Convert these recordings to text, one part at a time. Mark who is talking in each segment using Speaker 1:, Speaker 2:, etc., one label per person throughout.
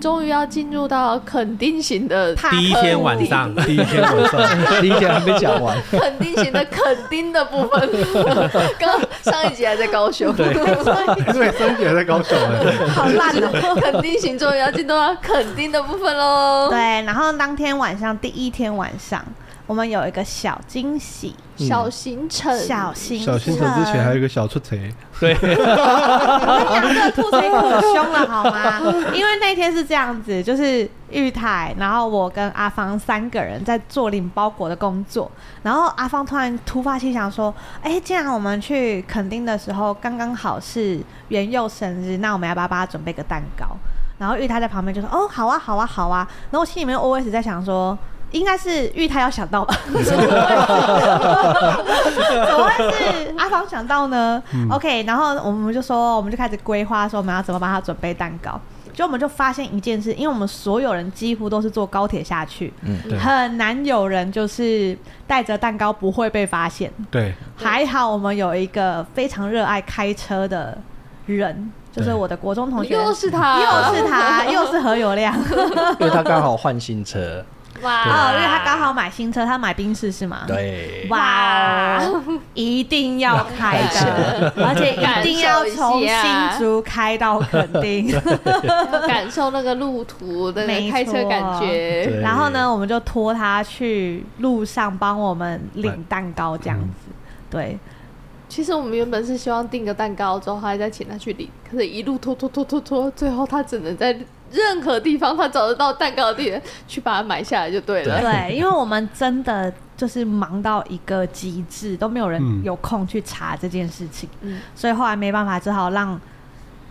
Speaker 1: 终于要进入到肯定型的
Speaker 2: 第一天晚上，
Speaker 3: 第一天晚上，第一天还没讲完。
Speaker 1: 肯定型的肯定的部分，刚上一集还在高雄，
Speaker 4: 对，上一集还在高雄，
Speaker 5: 好烂的。
Speaker 1: 肯定型终于要进入到肯定的部分喽。
Speaker 5: 对，然后当天晚上第一天晚上。我们有一个小惊喜，
Speaker 1: 小行程，
Speaker 5: 小行
Speaker 4: 小行程之前还有一个小出贼，
Speaker 2: 对，
Speaker 5: 我 跟你讲，这个兔贼可凶了，好吗？因为那天是这样子，就是玉台，然后我跟阿芳三个人在做领包裹的工作，然后阿芳突然突发奇想说：“哎，既然我们去垦丁的时候刚刚好是元佑生日，那我们要不要帮他准备个蛋糕？”然后玉台在旁边就说：“哦，好啊，好啊，好啊。”然后我心里面 always 在想说。应该是玉泰要想到吧？怎么会是阿芳想到呢、嗯、？OK，然后我们就说，我们就开始规划，说我们要怎么帮他准备蛋糕。就我们就发现一件事，因为我们所有人几乎都是坐高铁下去，嗯，很难有人就是带着蛋糕不会被发现。
Speaker 4: 对，
Speaker 5: 还好我们有一个非常热爱开车的人，就是我的国中同学，
Speaker 1: 又是他，
Speaker 5: 又是他，又是何友亮，
Speaker 3: 因为他刚好换新车。
Speaker 5: 哇。哦，因为他刚好买新车，他买宾士是吗？
Speaker 3: 对。
Speaker 5: 哇，一定要开的，而且一定要从新竹开到垦丁，
Speaker 1: 感受那个路途的开车感觉。
Speaker 5: 然后呢，我们就拖他去路上帮我们领蛋糕，这样子。对，
Speaker 1: 其实我们原本是希望订个蛋糕之后，还再请他去领，可是一路拖拖拖拖拖，最后他只能在。任何地方他找得到蛋糕的地方，去把它买下来就对了。
Speaker 5: 对，因为我们真的就是忙到一个极致，都没有人有空去查这件事情。嗯，所以后来没办法，只好让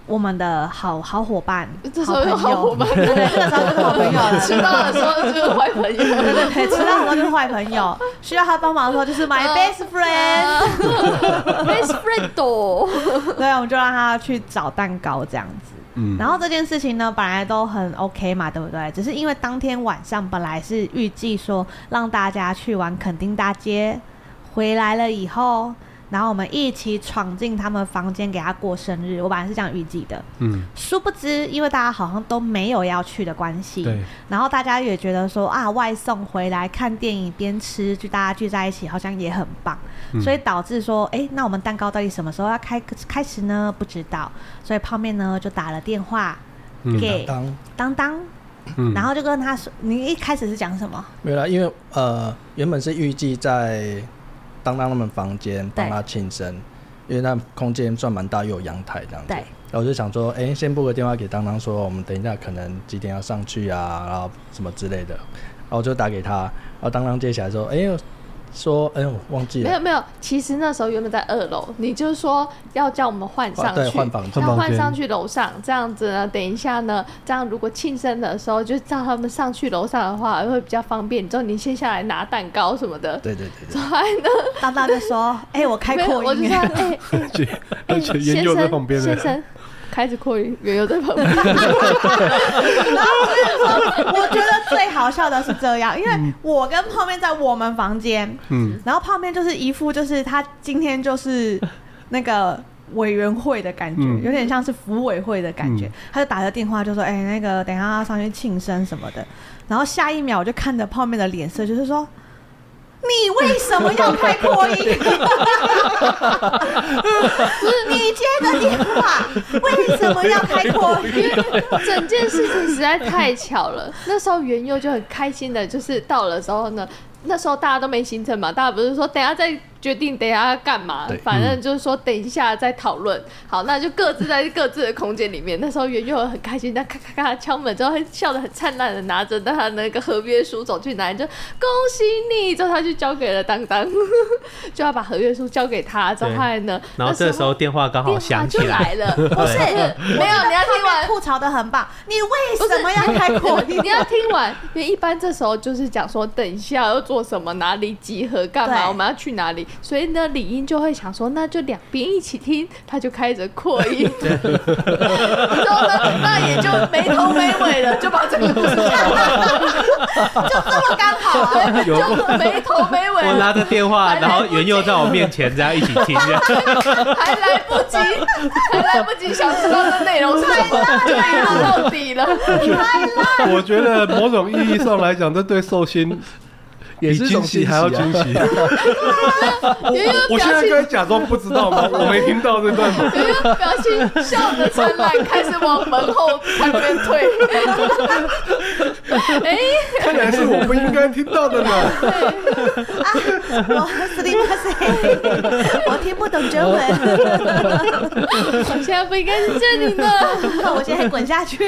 Speaker 5: 我们的好好伙伴、
Speaker 1: 这时候有好伙伴，
Speaker 5: 对，这个时候就是好朋友了。
Speaker 1: 迟到的时候就是坏朋友，
Speaker 5: 对对对，迟到的时候就是坏朋友。需要他帮忙的时候就是 my best friend，best friend。对，我们就让他去找蛋糕这样子。嗯，然后这件事情呢，本来都很 OK 嘛，对不对？只是因为当天晚上本来是预计说让大家去玩垦丁大街，回来了以后。然后我们一起闯进他们房间给他过生日，我本来是这样预计的。嗯，殊不知因为大家好像都没有要去的关系，对。然后大家也觉得说啊，外送回来看电影边吃，就大家聚在一起好像也很棒，嗯、所以导致说，哎，那我们蛋糕到底什么时候要开开始呢？不知道。所以泡面呢就打了电话给当当然后就跟他说，你一开始是讲什么？
Speaker 3: 没有啦，因为呃原本是预计在。当当他们房间帮他庆生，因为那空间算蛮大，又有阳台这样子。对。然后我就想说，哎、欸，先拨个电话给当当，说我们等一下可能几点要上去啊，然后什么之类的。然后我就打给他，然后当当接起来说，哎、欸。说，哎呦，忘记了。
Speaker 1: 没有没有，其实那时候原本在二楼，你就是说要叫我们换上去，
Speaker 3: 啊、换房
Speaker 1: 要换上去楼上，这样子呢，等一下呢，这样如果庆生的时候就叫他们上去楼上的话，会比较方便。之后你先下来拿蛋糕什么的。
Speaker 3: 对对对对。
Speaker 1: 后来呢，
Speaker 5: 大大就说，哎、欸，我开扩音，
Speaker 1: 我就说，哎、欸，哎、欸，先生，先生。开始扩音，圆圆在旁边。
Speaker 5: 然后我觉得最好笑的是这样，因为我跟泡面在我们房间，嗯，然后泡面就是一副就是他今天就是那个委员会的感觉，嗯、有点像是服委会的感觉，嗯、他就打个电话就说：“哎、欸，那个等一下要上去庆生什么的。”然后下一秒我就看着泡面的脸色，就是说。你为什么要开扩音？你接个电话，为什么要开扩音？
Speaker 1: 整件事情实在太巧了。那时候元佑就很开心的，就是到了时候呢，那时候大家都没行程嘛，大家不是说等下再。决定等一下要干嘛，反正就是说等一下再讨论。好，那就各自在各自的空间里面。那时候元佑很开心，他咔咔咔敲门之后，笑得很灿烂的拿着他那个合约书走去拿，就恭喜你。之后他就交给了当当，就要把合约书交给他。之后他呢，
Speaker 2: 然后这时候电话刚好响起来
Speaker 1: 了，不是没有，你要听完
Speaker 5: 吐槽的很棒。你为什么要开扩音？
Speaker 1: 你要听完，因为一般这时候就是讲说等一下要做什么，哪里集合，干嘛，我们要去哪里。所以呢，李英就会想说，那就两边一起听，他就开着扩音，然后呢，那也就没头没尾了，就把整个故事讲完，就这么刚好，啊，就没头没尾。
Speaker 2: 我拿着电话，然后元佑在我面前这样一起听，
Speaker 1: 还来不及，还来不及想知道的内容是什么，就一路到底了。
Speaker 4: 太烂我觉得某种意义上来讲，这对寿星。比惊喜还要惊喜！我我现在该假装不知道吗？我没听到这段吗？
Speaker 1: 表情笑得灿烂，开始往门后那边退。哎，
Speaker 4: 看来是我不应该听到的呢。
Speaker 5: 我是你妈谁？我听不懂中文。
Speaker 1: 我现在不应该是这里呢。
Speaker 5: 那我现在滚下去。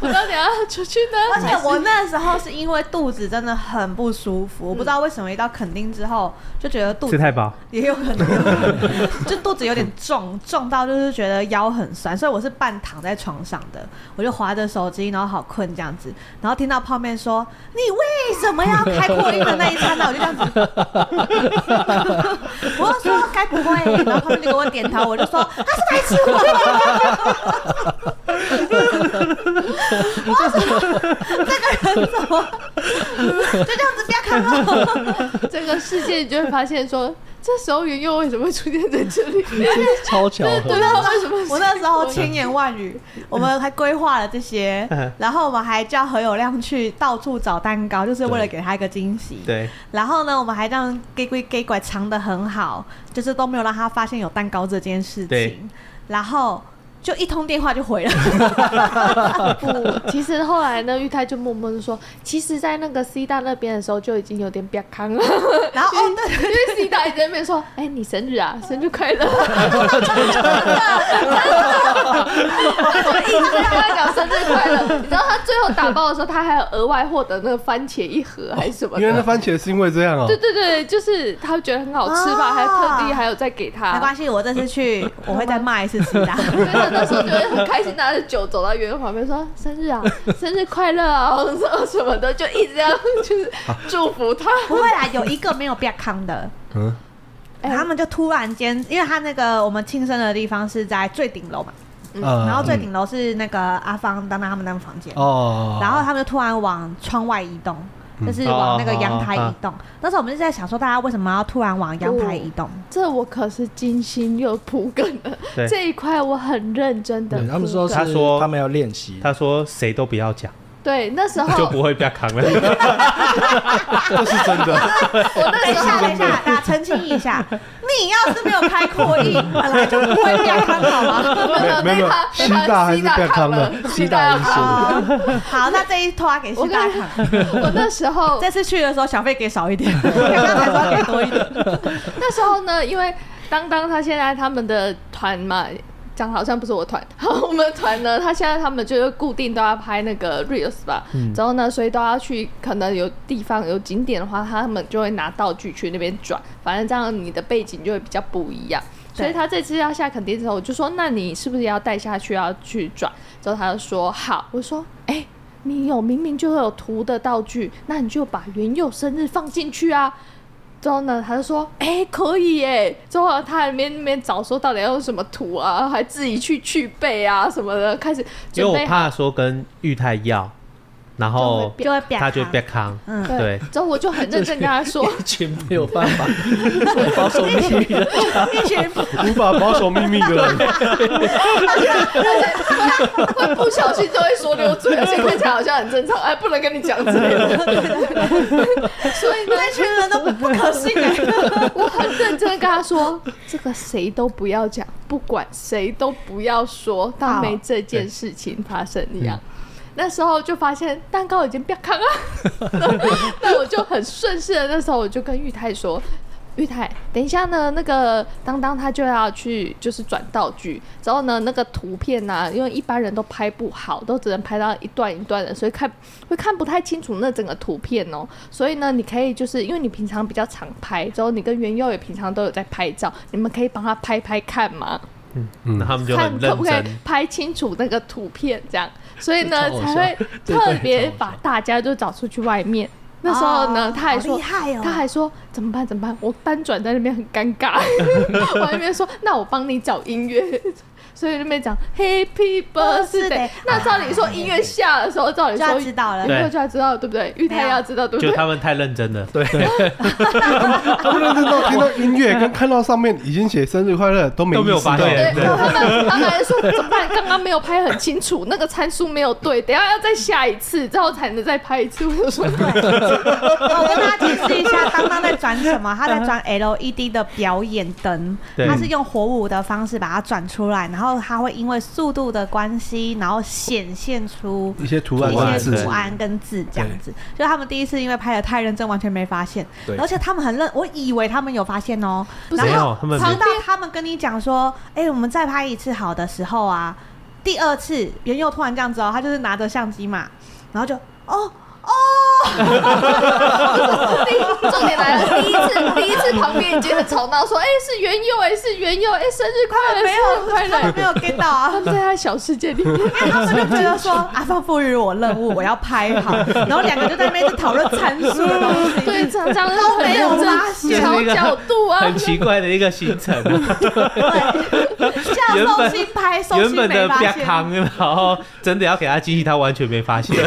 Speaker 1: 我到底要出去呢？
Speaker 5: 而且我那时候是因为肚子真的很不舒服，我不知道为什么一到垦丁之后就觉得肚子
Speaker 2: 太饱，
Speaker 5: 也有可能，就肚子有点重，重到就是觉得腰很酸，所以我是半躺在床上的，我就划着手机，然后好困这样子，然后听到泡面说：“你为什么要开扩音的那一刹那，我就这样子，我就说该不会，然后泡面就给我点头，我就说他是白痴，我说 这个人怎么？”就这样子，不要看了。
Speaker 1: 这个世界你就会发现说，这时候元佑为什么会出现在这里？
Speaker 3: 超巧合。
Speaker 5: 对，为什么？我那时候千言万语，我们还规划了这些，然后我们还叫何友亮去到处找蛋糕，就是为了给他一个惊喜。
Speaker 2: 对。
Speaker 5: 然后呢，我们还这样给鬼给拐藏得很好，就是都没有让他发现有蛋糕这件事情。然后。就一通电话就回了。
Speaker 1: 不，其实后来呢，玉泰就默默的说，其实，在那个 C 大那边的时候就已经有点变康了。
Speaker 5: 然后，哦，对，
Speaker 1: 因为 C 大一直在那边说，哎，你生日啊，生日快乐。一直跟他讲生日快乐。你知道他最后打包的时候，他还有额外获得那个番茄一盒还是什么？
Speaker 4: 因为那番茄是因为这样哦。
Speaker 1: 对对对，就是他觉得很好吃吧，还特地还有再给他。
Speaker 5: 没关系，我这次去我会再骂一次 C 大。
Speaker 1: 那时候就会很开心，拿着酒走到圆圆旁边说：“生日啊，生日快乐啊，什么的，就一直这样就是祝福他。”
Speaker 5: 不会啦，有一个没有变康的，嗯，他们就突然间，因为他那个我们庆生的地方是在最顶楼嘛，嗯，然后最顶楼是那个阿芳、当当他们那个房间。哦，然后他们就突然往窗外移动。就是往那个阳台移动，那时候我们就在想说，大家为什么要突然往阳台移动？
Speaker 1: 这我可是精心又铺梗的，这一块我很认真的。
Speaker 3: 他们说，他说他们要练习，
Speaker 2: 他说谁都不要讲。
Speaker 1: 对，那时候
Speaker 2: 就不会被扛了。
Speaker 4: 这是真的。
Speaker 5: 我等一下，等一下，大家澄清一下，你要是没有开扩音，本来就不会被扛，好吗？
Speaker 4: 没有没有，西大还是被扛了，
Speaker 5: 西大因素。好，那这一拖给西大扛。
Speaker 1: 我那时候
Speaker 5: 这次去的时候，小费给少一点，刚才说给多一点。
Speaker 1: 那时候呢，因为当当他现在他们的团嘛。讲好像不是我团，好，我们团呢，他现在他们就是固定都要拍那个 reels 吧，嗯，然后呢，所以都要去，可能有地方有景点的话，他们就会拿道具去那边转，反正这样你的背景就会比较不一样。所以他这次要下垦丁的时候，我就说，那你是不是要带下去要去转？之后他就说好，我说，哎，欸，你有明明就会有图的道具，那你就把元佑生日放进去啊。之后呢，他就说：“哎、可以哎。”之后他还没没找说到底要用什么图啊，还自己去去背啊什么的，开始。
Speaker 2: 因为我怕说跟玉泰要，然后
Speaker 5: 就会
Speaker 2: 他就会变康，
Speaker 5: 嗯，
Speaker 2: 对。
Speaker 1: 之后我就很认真跟他说，
Speaker 3: 一群没有办法 保守秘密的，
Speaker 5: 一群
Speaker 4: 无法保守秘密的人，
Speaker 1: 会不小心就会说溜嘴，而且看起来好像很正常，哎，不能跟你讲之类的。所以那
Speaker 5: 群人都不可信哎，
Speaker 1: 我很认真跟他说，这个谁都不要讲，不管谁都不要说，当没这件事情发生一样。那时候就发现蛋糕已经变康了，那我就很顺势的。那时候我就跟玉泰说：“玉泰，等一下呢，那个当当他就要去就是转道具，之后呢那个图片呢、啊，因为一般人都拍不好，都只能拍到一段一段的，所以看会看不太清楚那整个图片哦。所以呢，你可以就是因为你平常比较常拍，之后你跟元佑也平常都有在拍照，你们可以帮他拍拍看嘛？
Speaker 2: 嗯嗯，他们就很认真，
Speaker 1: 看可不可以拍清楚那个图片这样。”所以呢，才会特别把大家都找出去外面。那时候呢，他还说，他还说怎么办？怎么办？我翻转在那边很尴尬。我还没说，那我帮你找音乐。所以那边讲 Happy Birthday，那照理说音乐下的时候，照理说
Speaker 5: 知道了，
Speaker 1: 音乐就要知道，对不对？玉泰要知道，对不对？
Speaker 2: 就他们太认真了，对。
Speaker 4: 他们认真到听到音乐跟看到上面已经写生日快乐都没
Speaker 2: 都没有发现。
Speaker 1: 他们他们还说怎么办？刚刚没有拍很清楚，那个参数没有对，等下要再下一次，之后才能再拍一次。我就说，我
Speaker 5: 跟大家解释一下，当当在转什么？他在转 LED 的表演灯，他是用火舞的方式把它转出来，然后。然后它会因为速度的关系，然后显现出
Speaker 4: 一些图案、
Speaker 5: 一些图案跟字这样子。就他们第一次因为拍的太认真，完全没发现。而且他们很认，我以为他们有发现哦。然后直到他们跟你讲说：“哎，我们再拍一次好的时候啊。”第二次元佑突然这样子哦，他就是拿着相机嘛，然后就哦。哦，
Speaker 1: 重点来了，第一次第一次旁边已经很吵闹，说，哎，是原佑，哎，是原佑，哎，生日快乐，
Speaker 5: 没有快乐，没有 get 到啊，
Speaker 1: 他们在他小世界里面，因为
Speaker 5: 他们就觉得说阿芳赋予我任务，我要拍好，然后两个就在那边讨论参数的东西，
Speaker 1: 对，常常都没有发现调角度啊，
Speaker 2: 很奇怪的一个行程，对，
Speaker 5: 像寿星拍寿星没发现，
Speaker 2: 然后真的要给他惊喜，他完全没发现。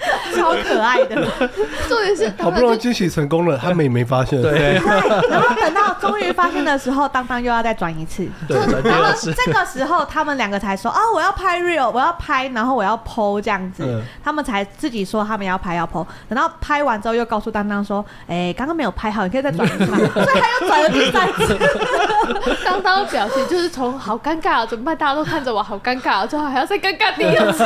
Speaker 5: 超可爱的，
Speaker 1: 重点是
Speaker 4: 好不容易惊喜成功了，他们也没发现。
Speaker 2: 对，对，
Speaker 5: 然后等到终于发现的时候，当当又要再转一次。
Speaker 3: 对，
Speaker 5: 然后这个时候他们两个才说：“哦，我要拍 real，我要拍，然后我要 po 这样子。嗯”他们才自己说他们要拍要 po。等到拍完之后，又告诉当当说：“哎、欸，刚刚没有拍好，你可以再转一次嘛。”所以他又转了第三次。
Speaker 1: 当当的表情就是从好尴尬啊，怎么办？大家都看着我，好尴尬啊，最后还要再尴尬第二次。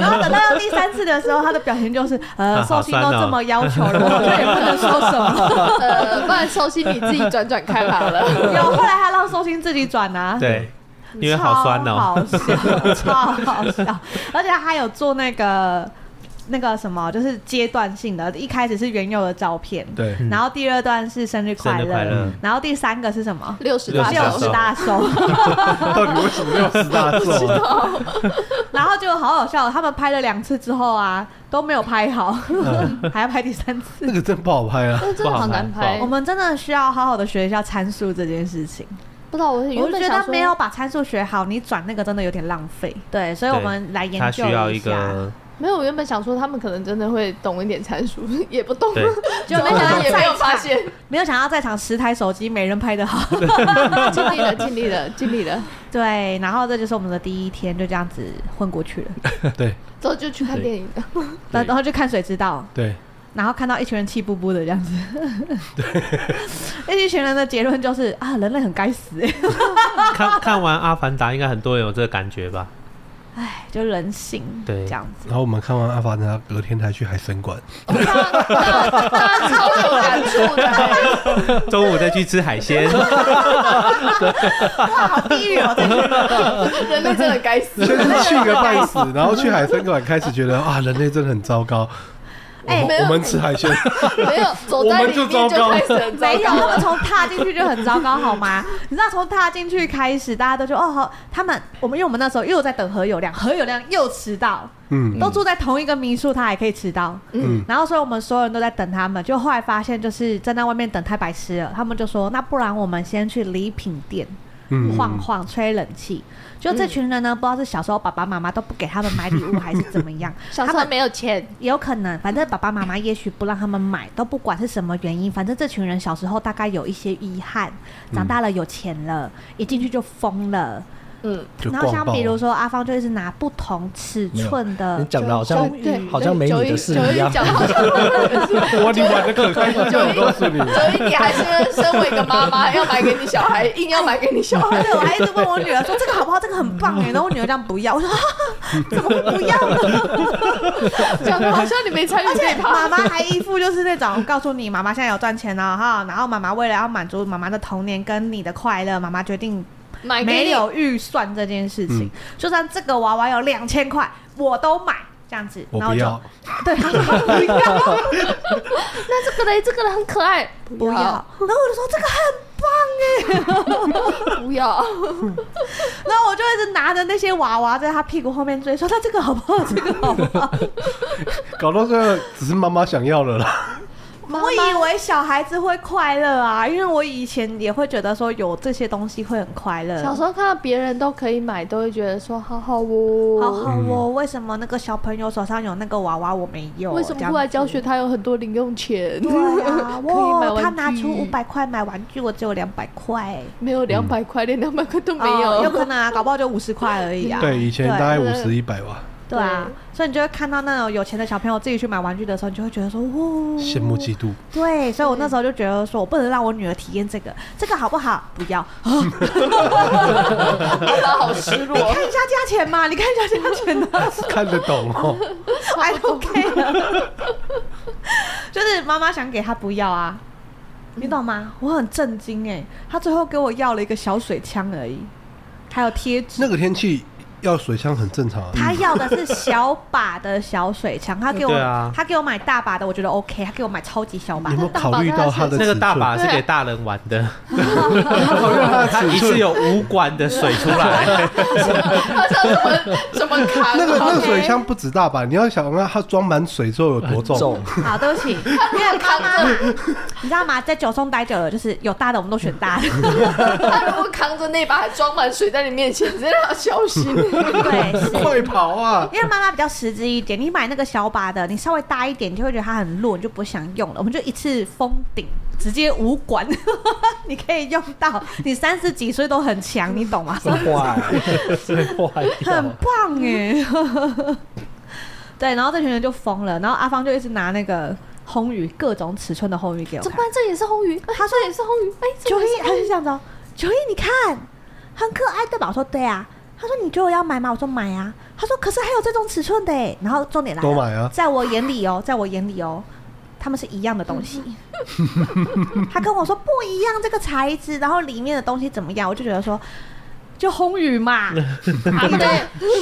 Speaker 5: 然后等到要第三次的时候，他的表情就是呃，寿星都这么要求了，我也不能说什么。
Speaker 1: 呃，不然寿星你自己转转看好了。
Speaker 5: 有，后来他让寿星自己转啊。
Speaker 2: 对，因为好酸哦，
Speaker 5: 好笑，超好笑，而且他还有做那个。那个什么，就是阶段性的，一开始是原有的照片，
Speaker 4: 对，
Speaker 5: 然后第二段是生日快乐，然后第三个是什么？
Speaker 1: 六十大寿，
Speaker 5: 六十大寿，
Speaker 4: 到底为什么六十大寿？
Speaker 5: 然后就好好笑，他们拍了两次之后啊，都没有拍好，还要拍第三次，
Speaker 4: 那个真不好拍啊，
Speaker 1: 真的好难拍。
Speaker 5: 我们真的需要好好的学一下参数这件事情。
Speaker 1: 不知道，我我
Speaker 5: 觉得没有把参数学好，你转那个真的有点浪费。对，所以我们来研究一下。
Speaker 1: 没有，我原本想说他们可能真的会懂一点参数，也不懂，
Speaker 5: 就没想到也没有发现，没有想到在场十台手机没人拍的好，
Speaker 1: 尽力了，尽力了，尽力了。
Speaker 5: 对，然后这就是我们的第一天，就这样子混过去了。
Speaker 4: 对，
Speaker 1: 之后就去看电影了，
Speaker 5: 然然后就看水知道。
Speaker 4: 对，
Speaker 5: 然后看到一群人气不不的这样子。对，一群人的结论就是啊，人类很该死。
Speaker 2: 看看完《阿凡达》，应该很多人有这个感觉吧。
Speaker 5: 哎，就人性对这样子。
Speaker 4: 然后我们看完《阿凡达》，隔天才去海参馆，
Speaker 1: 超有感触的。
Speaker 2: 中午再去吃海鲜，
Speaker 5: 哇，好地狱哦！
Speaker 1: 人类真的该死，
Speaker 4: 先是去个半死，然后去海参馆，开始觉得啊，人类真的很糟糕。哎，我们吃海鲜，
Speaker 1: 没有走在里面就开始很糟糕。
Speaker 5: 没有，他们从踏进去就很糟糕，好吗？你知道从踏进去开始，大家都觉得哦好，他们我们因为我们那时候又在等何友亮，何友亮又迟到，嗯，都住在同一个民宿，他还可以迟到，嗯，然后所以我们所有人都在等他们，就后来发现就是站在外面等太白痴了，他们就说那不然我们先去礼品店。晃晃吹冷气。就这群人呢，不知道是小时候爸爸妈妈都不给他们买礼物，还是怎么样，
Speaker 1: 小时候没有钱，
Speaker 5: 也有可能。反正爸爸妈妈也许不让他们买，都不管是什么原因。反正这群人小时候大概有一些遗憾，长大了有钱了，一进去就疯了。嗯，然后像比如说阿芳就一直拿不同尺寸的，
Speaker 3: 你讲的好像好像没你的事一样。
Speaker 4: 我你玩的可开心，我告诉你，
Speaker 1: 所以你还是身为一个妈妈，要买给你小孩，硬要买给你小孩。
Speaker 5: 对，我还一直问我女儿说这个好不好？这个很棒哎。然后我女儿这样不要，我说 怎么会不要呢？
Speaker 1: 讲的好像你没参与。
Speaker 5: 而且妈妈还一副就是那种告诉你，妈妈现在有赚钱了哈，然后妈妈为了要满足妈妈的童年跟你的快乐，妈妈决定。没有预算这件事情，嗯、就算这个娃娃有两千块，我都买这样子。然后就
Speaker 4: 我
Speaker 5: 对，他说不要。
Speaker 1: 那这个嘞，这个很可爱，
Speaker 5: 不要。然后我就说这个很棒哎，
Speaker 1: 不要。
Speaker 5: 然后我就一直拿着那些娃娃在他屁股后面追，说他这个好不好？这个好不好？
Speaker 4: 搞到这个只是妈妈想要的啦。
Speaker 5: 我以为小孩子会快乐啊，因为我以前也会觉得说有这些东西会很快乐。
Speaker 1: 小时候看到别人都可以买，都会觉得说好好哦，
Speaker 5: 好好哦。为什么那个小朋友手上有那个娃娃我没有？
Speaker 1: 为什么后来教学他有很多零用钱？
Speaker 5: 对啊，可以买玩具。他拿出五百块买玩具，我只有两百块，
Speaker 1: 没有两百块，连两百块都没有。
Speaker 5: 有可能啊，搞不好就五十块而已啊。
Speaker 4: 对，以前大概五十一百吧。
Speaker 5: 对啊，所以你就会看到那种有钱的小朋友自己去买玩具的时候，你就会觉得说，哇，
Speaker 4: 羡慕嫉妒。
Speaker 5: 对，所以我那时候就觉得说，我不能让我女儿体验这个，这个好不好？不要。
Speaker 1: 好失落。你
Speaker 5: 看一下价钱嘛，你看一下价钱呢。
Speaker 4: 看得懂哦。
Speaker 5: I don't care。就是妈妈想给他不要啊，你懂吗？我很震惊哎，他最后给我要了一个小水枪而已，还有贴纸。
Speaker 4: 那个天气。要水枪很正常。
Speaker 5: 他要的是小把的小水枪，他给我，他给我买大把的，我觉得 OK。他给我买超级小把。
Speaker 4: 你有没有考虑到他的
Speaker 2: 那个大把是给大人玩的？他一次有五管的水出来。
Speaker 1: 他想怎么什么扛？
Speaker 4: 那个那个水枪不止大把，你要想让它装满水之后有多重。
Speaker 5: 好，对不起，因为扛啊，你知道吗？在九松待久了，就是有大的我们都选大的。
Speaker 1: 他如果扛着那把还装满水在你面前，真的要小心。
Speaker 5: 对，
Speaker 4: 快跑啊！
Speaker 5: 因为妈妈比较实质一点，你买那个小把的，你稍微大一点，你就会觉得它很弱，你就不想用了。我们就一次封顶，直接无管，你可以用到你三十几岁都很强，你懂吗？
Speaker 3: 坏，
Speaker 5: 很棒耶！对，然后这群人就疯了，然后阿芳就一直拿那个红鱼，各种尺寸的红鱼给我看。
Speaker 1: 怎么办？这也是红鱼？他说也是红鱼。哎，
Speaker 5: 九一，他是这样子哦。九一，你看，很可爱对吧？我说对啊。他说：“你觉得我要买吗？”我说：“买啊。”他说：“可是还有这种尺寸的诶。”然后重点来了，
Speaker 4: 买啊！
Speaker 5: 在我眼里哦，在我眼里哦，他们是一样的东西。他跟我说不一样，这个材质，然后里面的东西怎么样？我就觉得说，就红雨嘛，咱们得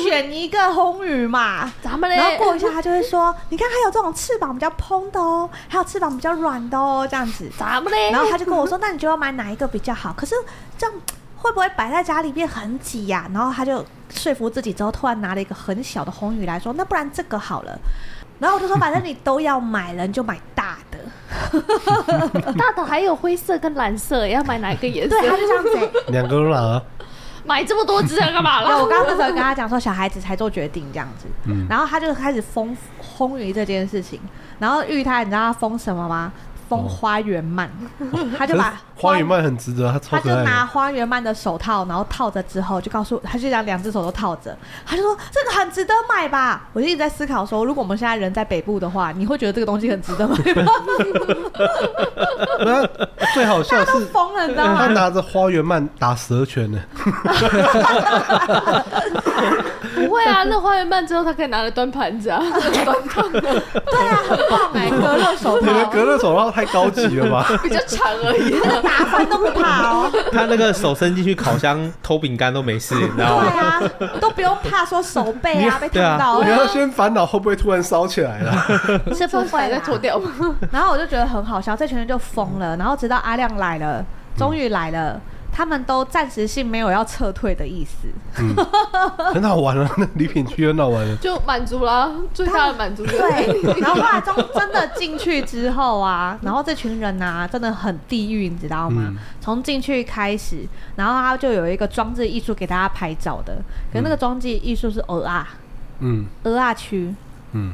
Speaker 5: 选一个红雨嘛，
Speaker 1: 咱们嘞。
Speaker 5: 然后过一下，他就会说：“你看，还有这种翅膀比较蓬的哦，还有翅膀比较软的哦，这样子，
Speaker 1: 咱们嘞。”
Speaker 5: 然后他就跟我说：“那你就要买哪一个比较好？”可是这样。会不会摆在家里面很挤呀、啊？然后他就说服自己之后，突然拿了一个很小的红鱼来说：“那不然这个好了。”然后我就说：“反正你都要买了，你就买大的。”
Speaker 1: 大的还有灰色跟蓝色，要买哪一个颜色？
Speaker 5: 对，他就这样子。
Speaker 4: 两个都拿了。
Speaker 1: 买这么多只要干嘛了？
Speaker 5: 我刚刚那时候跟他讲说，小孩子才做决定这样子。嗯。然后他就开始封烘鱼这件事情。然后玉泰，你知道他封什么吗？封花园漫，他就把
Speaker 4: 花园漫很值得，他
Speaker 5: 他就拿花园漫的手套，然后套着之后，就告诉他就讲两只手都套着，他就说这个很值得买吧。我就一直在思考说，如果我们现在人在北部的话，你会觉得这个东西很值得买吗？
Speaker 4: 最好笑是
Speaker 5: 疯了，你知道吗？
Speaker 4: 他拿着花园漫打蛇拳呢。
Speaker 1: 不会啊，那花园漫之后他可以拿来端盘子啊，端汤。对
Speaker 5: 啊，很棒哎，隔热手套。
Speaker 4: 隔热手套太高级了吧？
Speaker 1: 比较长而已，
Speaker 5: 打翻都不怕哦。
Speaker 2: 他那个手伸进去烤箱偷饼干都没事，你知道吗？
Speaker 5: 对啊，都不用怕说手背啊被烫到。
Speaker 4: 你要先烦恼会不会突然烧起来了？
Speaker 5: 是不会再脱掉。然后我就觉得很好笑，这群人就疯了。然后直到阿亮来了，终于来了。他们都暂时性没有要撤退的意思。
Speaker 4: 嗯、很好玩啊，那礼品区很好玩，
Speaker 1: 就满足了最大的满足。
Speaker 5: 对，然后后来中真的进去之后啊，然后这群人啊真的很地狱，你知道吗？从、嗯、进去开始，然后他就有一个装置艺术给大家拍照的，可是那个装置艺术是鹅啊，嗯，鹅啊区，嗯。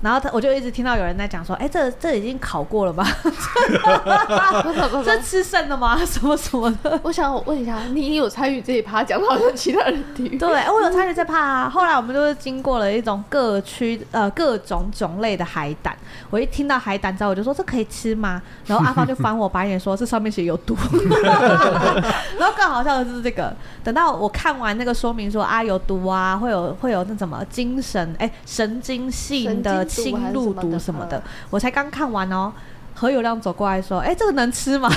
Speaker 5: 然后他，我就一直听到有人在讲说：“哎，这这已经烤过了吧？这吃剩的吗？什么什么的？”
Speaker 1: 我想问一下，你有参与这一趴讲的好像其他人地狱？
Speaker 5: 对，我有参与这趴啊。后来我们就是经过了一种各区呃各种种类的海胆。我一听到海胆之后，我就说：“这可以吃吗？”然后阿芳就翻我白眼说：“这上面写有毒。” 然后更好笑的就是这个，等到我看完那个说明说啊有毒啊，会有会有那什么精神哎神经性的。心路读什么的，我才刚看完哦。何友亮走过来说：“哎、欸，这个能吃吗？”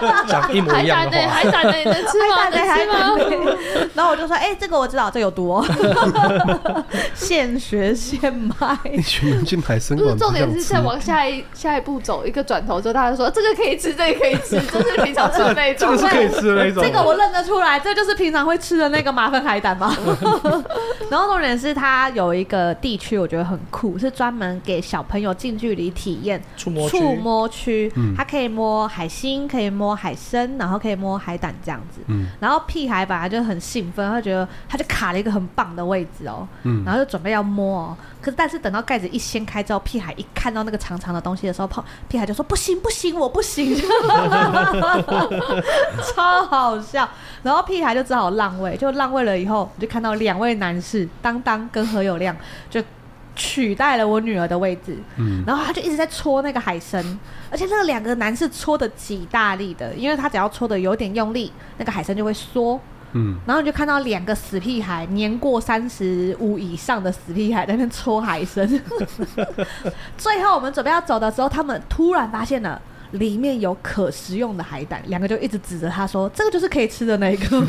Speaker 3: 讲一模一样的话。
Speaker 1: 海胆的，海胆的，能吃吗？能吃吗？
Speaker 5: 然后我就说：“哎、欸，这个我知道，这个、有毒哦。”现学现卖。
Speaker 4: 你全民进海参馆。
Speaker 1: 重点是再往下一下一步走，一个转头之后，大家说：“这个可以吃，这个可以吃，这是平常吃的那种。”
Speaker 4: 这个是可以吃的那种。
Speaker 5: 这个我认得出来，这就是平常会吃的那个马粪海胆吗？然后重点是它有一个地区，我觉得很酷，是专门给小朋友近距离体验触摸触摸。摸区，他可以摸海星，可以摸海参，然后可以摸海胆这样子。嗯，然后屁孩本来就很兴奋，他觉得他就卡了一个很棒的位置哦。嗯，然后就准备要摸哦。可是但是等到盖子一掀开之后，屁孩一看到那个长长的东西的时候，胖屁孩就说：“不行不行，我不行。”超好笑。然后屁孩就只好让位，就让位了以后，就看到两位男士，当当跟何有亮就。取代了我女儿的位置，嗯，然后他就一直在搓那个海参，而且那个两个男士搓的极大力的，因为他只要搓的有点用力，那个海参就会缩，嗯，然后你就看到两个死屁孩，年过三十五以上的死屁孩在那边戳海参，最后我们准备要走的时候，他们突然发现了里面有可食用的海胆，两个就一直指着他说：“这个就是可以吃的那一个。”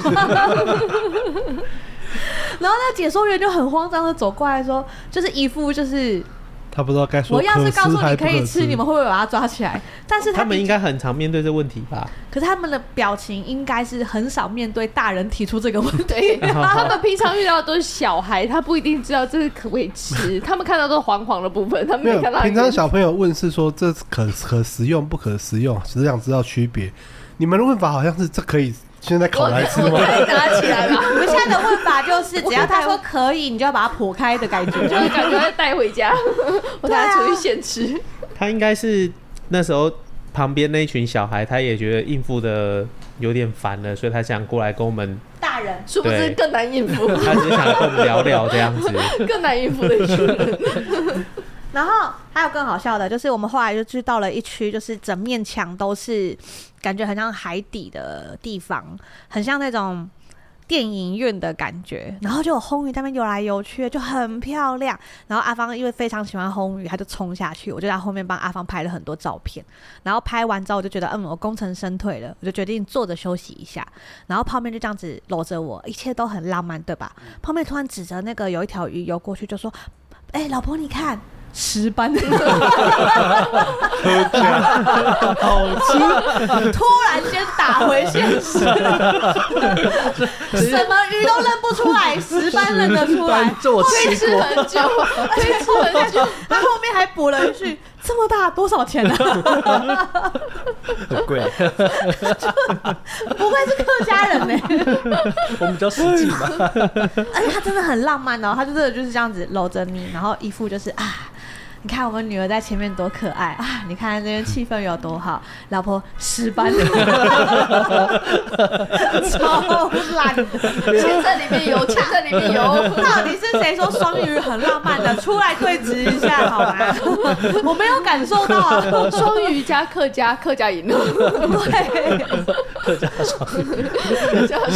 Speaker 5: 然后那解说员就很慌张的走过来说：“就是一副就是
Speaker 4: 他不知道该说，
Speaker 5: 我要是告诉你可以吃，你们会不会把他抓起来？但是他，
Speaker 2: 他们应该很常面对这问题吧？
Speaker 5: 可是他们的表情应该是很少面对大人提出这个问题。
Speaker 1: 他们平常遇到的都是小孩，他不一定知道这是可不可以吃。他们看到都是黄黄的部分，他们没有看到。
Speaker 4: 平常小朋友问是说这可可食用不可食用，只是想知道区别。你们的问法好像是这可以。”现在烤来吃吗？
Speaker 1: 拿起来吧。
Speaker 5: 我们现在的问法就是，只要他说可以，你就要把它剖开的感觉，
Speaker 1: 就是感觉带回家，我带他出去现吃。
Speaker 2: 他应该是那时候旁边那一群小孩，他也觉得应付的有点烦了，所以他想过来跟我们
Speaker 5: 大人，
Speaker 1: 是不是更难应付？
Speaker 2: 他只是想跟我们聊聊这样子，
Speaker 1: 更难应付的一群人。
Speaker 5: 然后还有更好笑的，就是我们后来就去到了一区，就是整面墙都是感觉很像海底的地方，很像那种电影院的感觉。然后就有红鱼在那边游来游去，就很漂亮。然后阿芳因为非常喜欢红鱼，他就冲下去，我就在后面帮阿芳拍了很多照片。然后拍完之后，我就觉得嗯，我功成身退了，我就决定坐着休息一下。然后泡面就这样子搂着我，一切都很浪漫，对吧？泡面突然指着那个有一条鱼游过去，就说：“哎、老婆，你看。”石斑，好吃，突然间打回现实，什么鱼都认不出来，石斑认得出来，
Speaker 1: 可以吃很久，可以吃很久。
Speaker 5: 他后面还补了一句：“这么大多少钱呢？”
Speaker 3: 很贵，
Speaker 5: 不愧是客家人呢。
Speaker 3: 我们比较实际嘛。
Speaker 5: 而且他真的很浪漫哦，他就真的就是这样子搂着你，然后一副就是啊。你看我们女儿在前面多可爱啊！你看这边气氛有多好，老婆石斑，超烂的，
Speaker 1: 钱在里面有，钱在里面有，
Speaker 5: 到底是谁说双鱼很浪漫的？出来对质一下好吗？我没有感受到
Speaker 1: 双鱼加客家，客家赢了，
Speaker 5: 对，
Speaker 3: 客家双
Speaker 2: 鱼，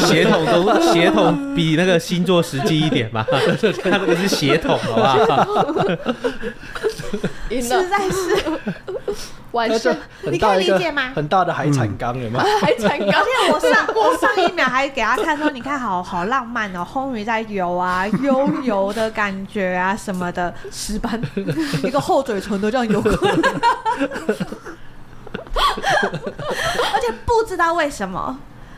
Speaker 2: 血统都血统比那个星座实际一点嘛？他那个是血统，好不好？
Speaker 5: 实在是，
Speaker 1: 晚上
Speaker 5: 你可以理解吗？
Speaker 3: 很大的海产缸有吗？
Speaker 1: 海产缸，
Speaker 5: 而且我上我上一秒还给他看说，你看好好浪漫哦，红鱼在游啊，悠游的感觉啊什么的，石斑 一个厚嘴唇都这样游过来，而且不知道为什么。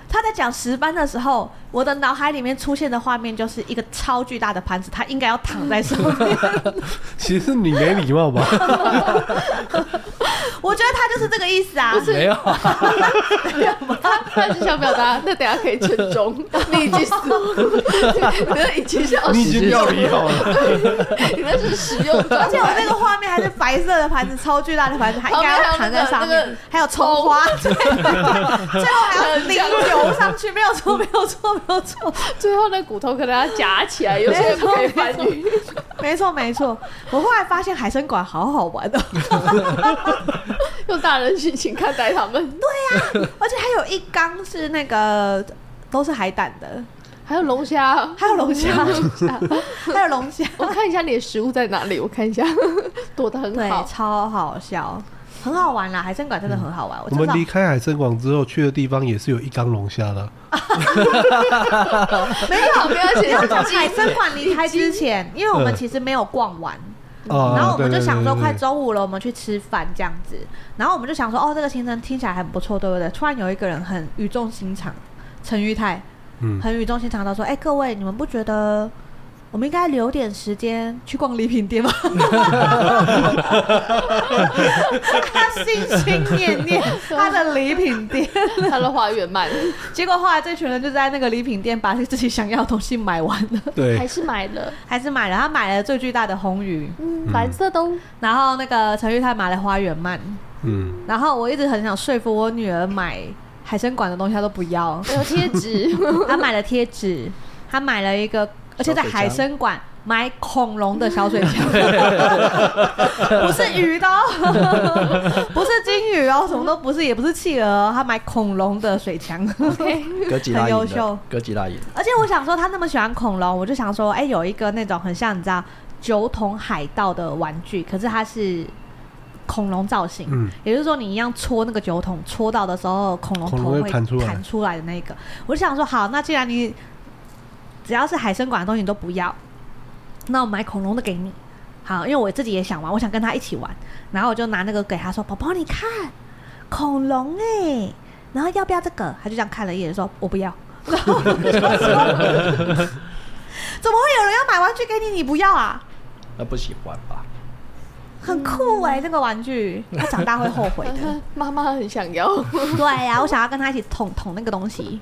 Speaker 5: 他在讲石斑的时候，我的脑海里面出现的画面就是一个超巨大的盘子，它应该要躺在上面。
Speaker 4: 其实你没礼貌吧？
Speaker 5: 我觉得他就是这个意思啊。
Speaker 3: 不是。没有，
Speaker 1: 他他只想表达，那等下可以称重，你已经死。了，那已经是
Speaker 4: 你已经料理好了，
Speaker 1: 你那是食用，
Speaker 5: 而且我那个画面还是白色的盘子，超巨大的盘子，还应该要躺在上面，还有葱花，最后还要淋油上去，没有错，没有错，没有错，
Speaker 1: 最后那骨头可能要夹起来，有些可以翻鱼，
Speaker 5: 没错没错，我后来发现海参馆好好玩哦。
Speaker 1: 用大人心情看待他们，
Speaker 5: 对呀、啊，而且还有一缸是那个都是海胆的，
Speaker 1: 还有龙虾，
Speaker 5: 还有龙虾，还有龙虾。
Speaker 1: 我看一下你的食物在哪里，我看一下，躲得很好，
Speaker 5: 超好笑，很好玩啦！海参馆真的很好玩。嗯、
Speaker 4: 我，我们离开海参馆之后去的地方也是有一缸龙虾的，
Speaker 5: 没有，没有。海参馆离开之前，因为我们其实没有逛完。嗯、然后我们就想说，快中午了，我们去吃饭这样子。然后我们就想说，哦，这个行程听起来很不错，对不对？突然有一个人很语重心长，陈玉泰，嗯，很语重心长的说：“哎，各位，你们不觉得？”我们应该留点时间去逛礼品店吗？他心心念念他的礼品店，
Speaker 1: 他的花园卖了。
Speaker 5: 结果后来这群人就在那个礼品店把自己想要的东西买完了。
Speaker 4: 对，
Speaker 1: 还是买了，
Speaker 5: 还是买了。他买了最巨大的红鱼，
Speaker 1: 嗯，蓝色都。
Speaker 5: 然后那个陈玉泰买了花园鳗，嗯。然后我一直很想说服我女儿买海参馆的东西，她都不要。
Speaker 1: 有贴纸，
Speaker 5: 她买了贴纸，她买了一个。而且在海参馆买恐龙的小水枪，不是鱼的哦，不是金鱼哦，什么都不是，也不是企鹅，他买恐龙的水枪，
Speaker 3: 哥吉拉很优秀，哥吉拉赢。
Speaker 5: 而且我想说，他那么喜欢恐龙，我就想说，哎，有一个那种很像你知道酒桶海盗的玩具，可是它是恐龙造型，嗯，也就是说你一样戳那个酒桶，戳到的时候恐龙头会弹出来的那个，我就想说，好，那既然你。只要是海参馆的东西你都不要，那我买恐龙的给你。好，因为我自己也想玩，我想跟他一起玩，然后我就拿那个给他说：“宝宝，你看恐龙哎，然后要不要这个？”他就这样看了一眼说：“我不要。” 怎么会有人要买玩具给你，你不要啊？
Speaker 3: 那不喜欢吧？
Speaker 5: 很酷哎、欸，这个玩具，他长大会后悔的。
Speaker 1: 妈妈很想要。
Speaker 5: 对呀、啊，我想要跟他一起捅捅那个东西。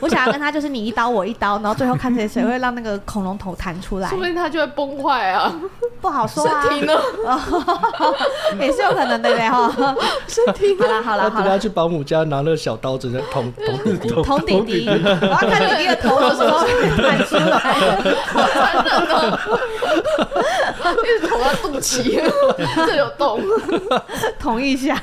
Speaker 5: 我想要跟他就是你一刀我一刀，然后最后看谁谁会让那个恐龙头弹出来。
Speaker 1: 说不定他就会崩坏啊！
Speaker 5: 不好说啊。
Speaker 1: 身体呢？
Speaker 5: 也是有可能的嘞哈。
Speaker 1: 身体。
Speaker 5: 好了好了好了。
Speaker 3: 要去保姆家拿那个小刀子在捅捅弟弟。
Speaker 5: 捅弟弟。我要看弟弟的头的时候弹出来。
Speaker 1: 真的。一直捅到肚脐。这有洞，
Speaker 5: 同意一下，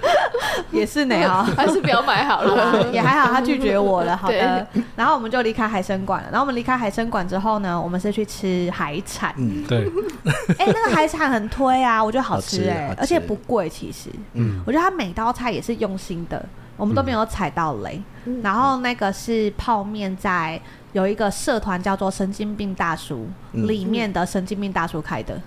Speaker 5: 也是呢哈，
Speaker 1: 还是不要买好了，
Speaker 5: 也还好，他拒绝我了。好的，然后我们就离开海参馆了。然后我们离开海参馆之后呢，我们是去吃海产。
Speaker 4: 嗯，对。
Speaker 5: 哎，那个海产很推啊，我觉得好吃哎，而且不贵，其实。嗯，我觉得他每道菜也是用心的，我们都没有踩到雷。然后那个是泡面，在有一个社团叫做“神经病大叔”里面的神经病大叔开的。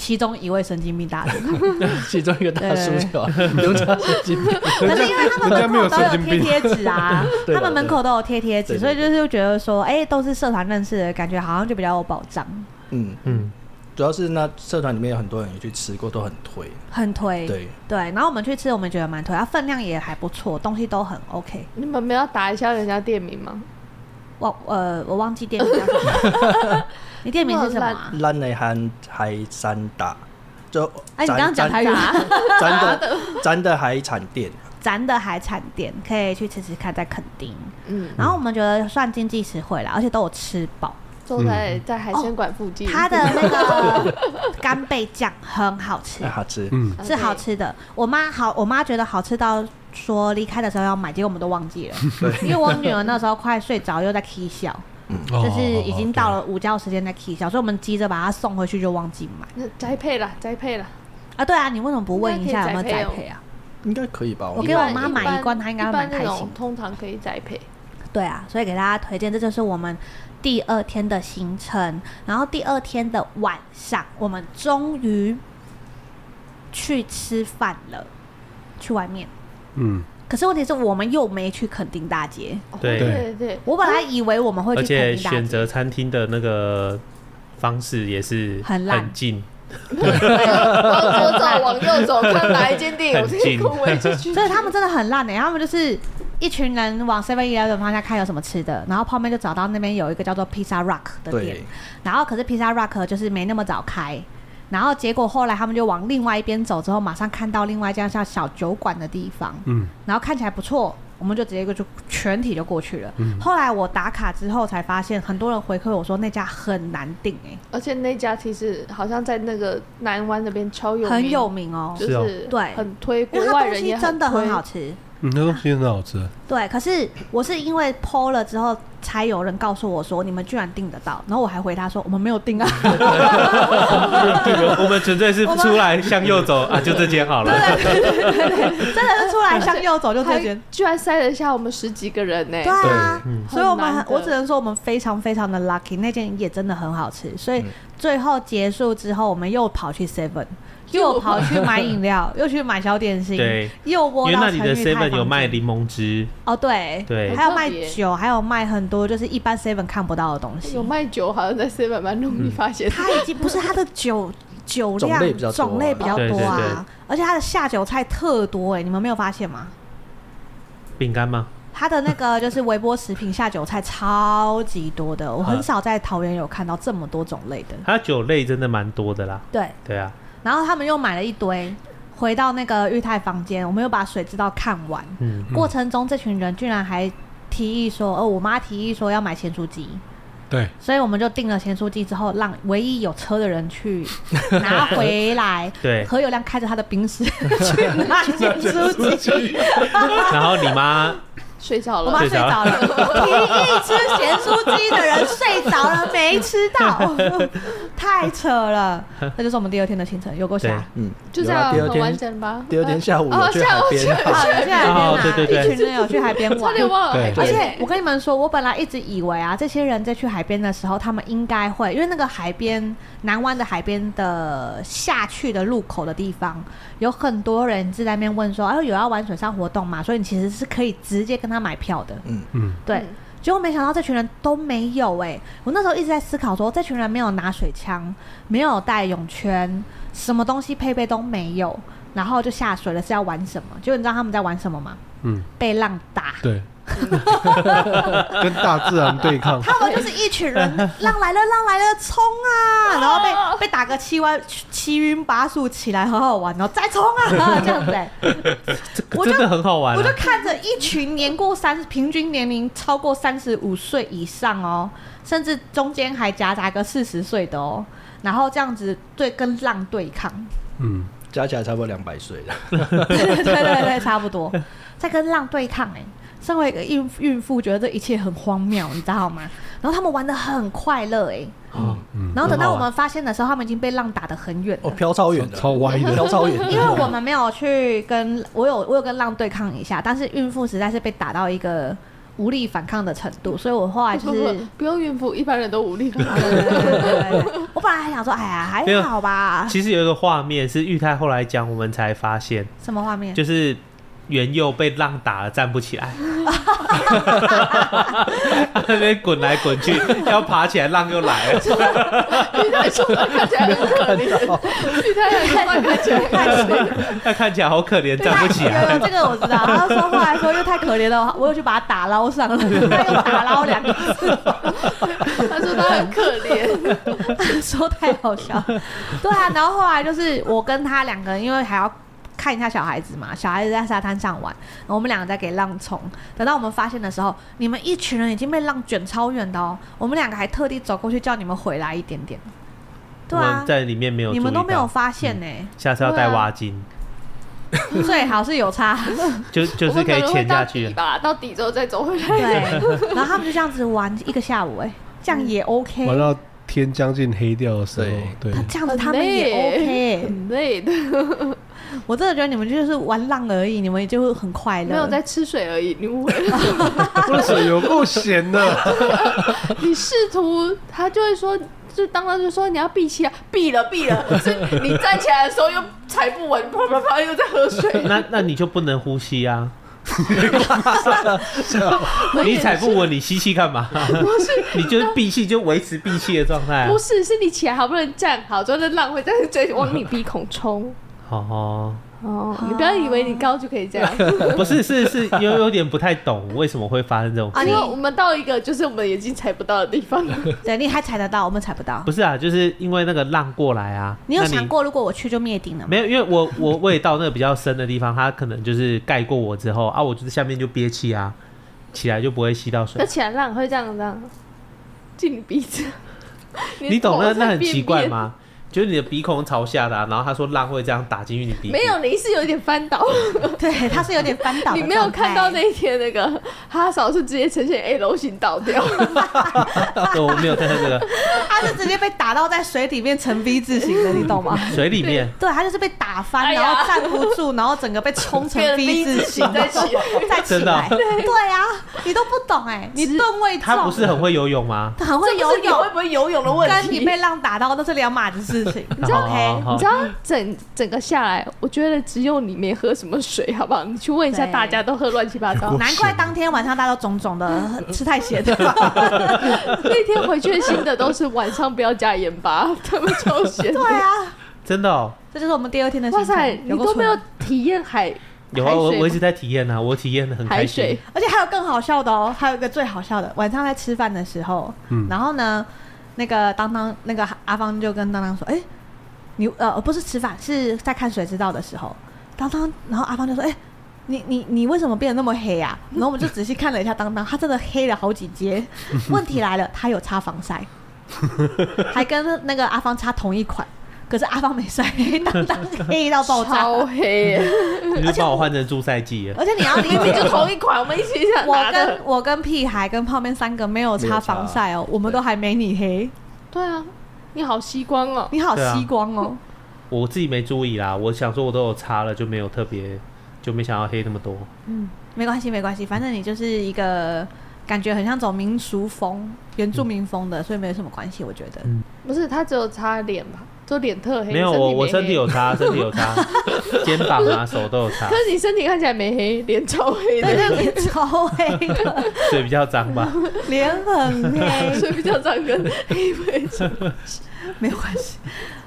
Speaker 5: 其中一位神经病大叔，
Speaker 3: 其中一个大叔是吧？有神经病，
Speaker 5: 可是因为他们门口都有贴贴纸 啊，他们门口都有贴贴纸，所以就是觉得说，哎，都是社团认识的感觉，好像就比较有保障。
Speaker 3: 嗯嗯，主要是那社团里面有很多人也去吃过，都很推，
Speaker 5: 很推。
Speaker 3: 对
Speaker 5: 对，然后我们去吃，我们觉得蛮推，它分量也还不错，东西都很 OK。
Speaker 1: 你们没有打一下人家店名吗？
Speaker 5: 我呃，我忘记店名叫什么。你店名是什么？
Speaker 3: 烂内汉海山大，就
Speaker 5: 哎，你刚刚讲台语啊？
Speaker 3: 咱的咱的海产店，
Speaker 5: 咱的海产店可以去吃吃看，在垦丁。嗯，然后我们觉得算经济实惠啦，而且都有吃饱。
Speaker 1: 坐在在海鲜馆附近，
Speaker 5: 它的那个 干贝酱很好吃，
Speaker 3: 好吃，
Speaker 5: 嗯，是好吃的。我妈好，我妈觉得好吃到说离开的时候要买，结果我们都忘记了，因为我女儿那时候快睡着，又在 k 笑。就是已经到了午觉时间在 k 小，所以我们急着把它送回去，就忘记买。
Speaker 1: 那栽培了，栽培了。
Speaker 5: 啊，对啊，你为什么不问一下有没有栽培啊？
Speaker 3: 应该可以吧？
Speaker 5: 我给我妈买一罐，她应该会蛮开心。
Speaker 1: 通常可以栽培。
Speaker 5: 对啊，所以给大家推荐，这就是我们第二天的行程。然后第二天的晚上，我们终于去吃饭了，去外面。嗯。可是问题是我们又没去垦丁大街。
Speaker 2: 对
Speaker 1: 对对，
Speaker 5: 我本来以为我们会去垦丁大街，
Speaker 2: 而且选择餐厅的那个方式也是很烂近。
Speaker 1: 往左走，往右走，看哪一间店有这个空位就去。
Speaker 5: 所以他们真的很烂哎、欸，他们就是一群人往 Seven Eleven 方向看有什么吃的，然后泡面就找到那边有一个叫做 Pizza Rock 的店，然后可是 Pizza Rock 就是没那么早开，然后结果后来他们就往另外一边走之后，马上看到另外一家像小酒馆的地方，嗯，然后看起来不错。我们就直接就全体就过去了。嗯、后来我打卡之后才发现，很多人回馈我说那家很难订哎、欸，
Speaker 1: 而且那家其实好像在那个南湾那边超有名，
Speaker 5: 很有名哦，
Speaker 1: 就是对，很推，
Speaker 5: 国外人也真的很好吃。
Speaker 4: 嗯，那东西很好吃。
Speaker 5: 对，可是我是因为 PO 了之后，才有人告诉我说你们居然订得到，然后我还回他说我们没有订啊。
Speaker 2: 我们纯粹是出来向右走啊，就这间好了。
Speaker 5: 对对对对对，真的是出来向右走就这间，
Speaker 1: 居然塞得下我们十几个人呢、欸。
Speaker 5: 对啊，所以我们我只能说我们非常非常的 lucky，那间也真的很好吃。所以最后结束之后，我们又跑去 Seven。又跑去买饮料，又去买小点心，
Speaker 2: 对，
Speaker 5: 又。因为那里的
Speaker 2: Seven 有卖柠檬汁，
Speaker 5: 哦，对，
Speaker 2: 对，
Speaker 5: 还有卖酒，还有卖很多就是一般 Seven 看不到的东西。
Speaker 1: 有卖酒，好像在 Seven 蛮容易发现。
Speaker 5: 他已经不是他的酒酒量种类比较多啊，而且他的下酒菜特多哎，你们没有发现吗？
Speaker 2: 饼干吗？
Speaker 5: 他的那个就是微波食品下酒菜超级多的，我很少在桃园有看到这么多种类的。
Speaker 2: 他酒类真的蛮多的啦。
Speaker 5: 对，
Speaker 2: 对啊。
Speaker 5: 然后他们又买了一堆，回到那个裕泰房间，我们又把水知道看完。嗯，过程中这群人居然还提议说：“哦，我妈提议说要买咸酥鸡。”
Speaker 4: 对，
Speaker 5: 所以我们就订了咸酥鸡之后，让唯一有车的人去 拿回来。
Speaker 2: 对，
Speaker 5: 何友亮开着他的宾士 去拿咸酥鸡，
Speaker 2: 然后你妈。
Speaker 1: 睡着了，
Speaker 5: 我妈睡着了。提议 吃咸酥鸡的人睡着了，没吃到，太扯了。那就是我们第二天的行程，有够瞎。
Speaker 1: 嗯，就这样很完整吧。
Speaker 3: 第二天下午有去海边，
Speaker 5: 有 去海边啊，
Speaker 2: 对对对，
Speaker 5: 一群人有去海边玩。
Speaker 1: 差点忘了。
Speaker 5: 而且我跟你们说，我本来一直以为啊，这些人在去海边的时候，他们应该会，因为那个海边南湾的海边的下去的路口的地方，有很多人就在那边问说，哎，有要玩水上活动嘛？所以你其实是可以直接跟。他买票的，嗯嗯，对，结果没想到这群人都没有哎、欸，我那时候一直在思考说，这群人没有拿水枪，没有带泳圈，什么东西配备都没有，然后就下水了，是要玩什么？结果你知道他们在玩什么吗？嗯，被浪打，
Speaker 4: 对。跟大自然对抗，
Speaker 5: 他们就是一群人，浪来了，浪来了，冲啊！然后被被打个七歪七晕八素起来，很好玩，然后再冲啊，这样子、欸，
Speaker 2: 我真的很好玩、啊。
Speaker 5: 我就看着一群年过三，平均年龄超过三十五岁以上哦，甚至中间还夹杂个四十岁的哦，然后这样子对跟浪对抗，
Speaker 3: 嗯，加起来差不多两百岁了，
Speaker 5: 对对对对，差不多。在跟浪对抗哎、欸。身为一个孕孕妇，觉得这一切很荒谬，你知道吗？然后他们玩的很快乐，哎，嗯，然后等到我们发现的时候，他们已经被浪打得很远，
Speaker 3: 哦，飘超远的，超歪的，飘超远。
Speaker 5: 因为我们没有去跟，我有我有跟浪对抗一下，但是孕妇实在是被打到一个无力反抗的程度，所以我后来就是
Speaker 1: 不用孕妇，一般人都无力反抗。
Speaker 5: 我本来还想说，哎呀，还好吧。
Speaker 2: 其实有一个画面是玉泰后来讲，我们才发现
Speaker 5: 什么画面？
Speaker 2: 就是。元佑被浪打了，站不起来，那边滚来滚去，要爬起来，浪又来了。
Speaker 1: 裕泰说他看起来很可怜，裕泰看起来看起来，
Speaker 2: 他看起来好可怜，站不起
Speaker 5: 来。这个我知道。他说后来说又太可怜了，我又去把他打捞上了，他又打捞两个字。
Speaker 1: 他说他很可怜，
Speaker 5: 说太好笑。对啊，然后后来就是我跟他两个人，因为还要。看一下小孩子嘛，小孩子在沙滩上玩，然后我们两个在给浪冲。等到我们发现的时候，你们一群人已经被浪卷超远的哦。我们两个还特地走过去叫你们回来一点点。对啊，
Speaker 2: 在里面没有，
Speaker 5: 你们都没有发现呢、欸嗯。
Speaker 2: 下次要带挖金，
Speaker 5: 最好是有差，
Speaker 2: 就就是可以潜下去
Speaker 1: 吧，到底之后再走回来。
Speaker 5: 对，然后他们就这样子玩一个下午、欸，哎，这样也 OK。
Speaker 4: 玩到天将近黑掉的时候，对，
Speaker 5: 这样子他们也 OK，
Speaker 1: 很累的。
Speaker 5: 我真的觉得你们就是玩浪而已，你们也就会很快乐。
Speaker 1: 没有在吃水而已，你误会了。
Speaker 4: 喝水有够咸的。
Speaker 1: 你试图，他就会说，就当当就说你要闭气啊，闭了闭了。所以你站起来的时候又踩不稳，啪啪啪又在喝水。
Speaker 2: 那那你就不能呼吸啊。你踩不稳，你吸气干嘛？不是，你就是闭气，就维持闭气的状态。
Speaker 1: 不是，是你起来好不容易站好，之后那浪会在在往你鼻孔冲。
Speaker 2: 哦。
Speaker 1: 哦，你不要以为你高就可以这样，
Speaker 2: 不是，是是有有点不太懂为什么会发生这种啊。
Speaker 1: 因为我们到一个就是我们眼睛踩不到的地方，
Speaker 5: 对，你还踩得到，我们踩不到。
Speaker 2: 不是啊，就是因为那个浪过来啊。
Speaker 5: 你有想过如果我去就灭顶了吗？
Speaker 2: 没有，因为我我我也到那个比较深的地方，它可能就是盖过我之后啊，我就是下面就憋气啊，起来就不会吸到水。
Speaker 1: 那起来浪会这样这样进你鼻子，
Speaker 2: 你懂那那很奇怪吗？就是你的鼻孔朝下的，啊，然后他说浪会这样打进去你鼻孔。
Speaker 1: 没有，你是有点翻倒。
Speaker 5: 对，他是有点翻倒。
Speaker 1: 你没有看到那一天那个哈嫂是直接呈现 L 型倒掉。
Speaker 2: 我没有看到这个。
Speaker 5: 他是直接被打到在水里面呈 V 字形的，你懂吗？
Speaker 2: 水里面。
Speaker 5: 对，他就是被打翻，然后站不住，然后整个被冲成 V 字形，再起来，再起来。对啊，你都不懂哎，你吨位重。
Speaker 2: 他不是很会游泳吗？
Speaker 5: 很会游泳，
Speaker 1: 会不会游泳的问题？
Speaker 5: 跟你被浪打到那是两码子事。
Speaker 1: 你知道？OK，你知道整整个下来，我觉得只有你没喝什么水，好不好？你去问一下，大家都喝乱七八糟。
Speaker 5: 难怪当天晚上大家都肿肿的，吃太咸的。
Speaker 1: 那天回去新的心得都是晚上不要加盐巴，他们超咸。
Speaker 5: 对啊，
Speaker 2: 真的哦。
Speaker 5: 这就是我们第二天的。
Speaker 1: 哇塞，你都没有体验海？
Speaker 2: 有啊，我我一直在体验啊，我体验的很开心。
Speaker 5: 而且还有更好笑的哦，还有一个最好笑的，晚上在吃饭的时候，嗯，然后呢，那个当当那个阿芳就跟当当说，哎。你呃不是吃饭，是在看谁知道的时候，当当，然后阿芳就说：“哎、你你你为什么变得那么黑啊？”然后我们就仔细看了一下当当，他真的黑了好几阶。问题来了，他有擦防晒，还跟那个阿芳擦同一款，可是阿芳没晒黑，当当黑到爆炸，
Speaker 1: 超黑，
Speaker 2: 你就帮我换成助晒剂。
Speaker 5: 而且你要明明
Speaker 1: 就同一款，我们一起想
Speaker 5: 我跟我跟屁孩跟泡面三个没有擦防晒哦，我们都还没你黑。
Speaker 1: 对啊。你好吸光哦！
Speaker 5: 你好吸光哦！
Speaker 2: 我自己没注意啦，我想说我都有擦了，就没有特别，就没想到黑那么多。
Speaker 5: 嗯，没关系，没关系，反正你就是一个感觉很像走民俗风、原住民风的，嗯、所以没有什么关系，我觉得。嗯，
Speaker 1: 不是，他只有擦脸吧？就脸特黑。
Speaker 2: 没有，我我身体有擦，身体有擦，肩膀啊、手都有擦。
Speaker 1: 可是你身体看起来没黑，脸超黑的，
Speaker 5: 脸超黑的，
Speaker 2: 水比较脏吧？
Speaker 5: 脸很黑，
Speaker 1: 水比较脏，跟黑没什么
Speaker 5: 没有关系。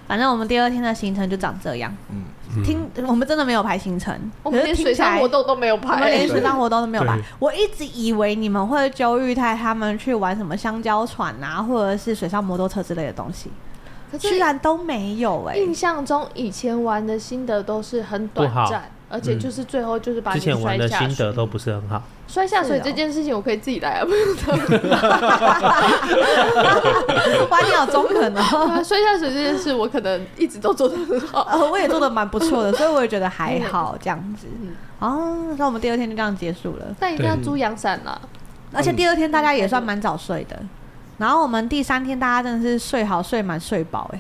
Speaker 5: 反正我们第二天的行程就长这样。嗯，听我们真的没有排行程，
Speaker 1: 我们连水上活动都没有排，
Speaker 5: 我们连水上活动都没有排。我一直以为你们会揪玉泰他们去玩什么香蕉船啊，或者是水上摩托车之类的东西。居然都没有哎、欸！
Speaker 1: 印象中以前玩的心得都是很短暂，而且就是最后就是把你摔下水。之前玩的
Speaker 2: 心得都不是很好。
Speaker 1: 摔下水这件事情我可以自己来啊，不用他们。
Speaker 5: 哇，你好中肯哦！
Speaker 1: 摔下水这件事我可能一直都做得很好，
Speaker 5: 呃，我也做得蛮不错的，所以我也觉得还好这样子。哦，那我们第二天就这样结束了。
Speaker 1: 但一定要租阳伞了，
Speaker 5: 而且第二天大家也算蛮早睡的。然后我们第三天大家真的是睡好睡满睡饱哎，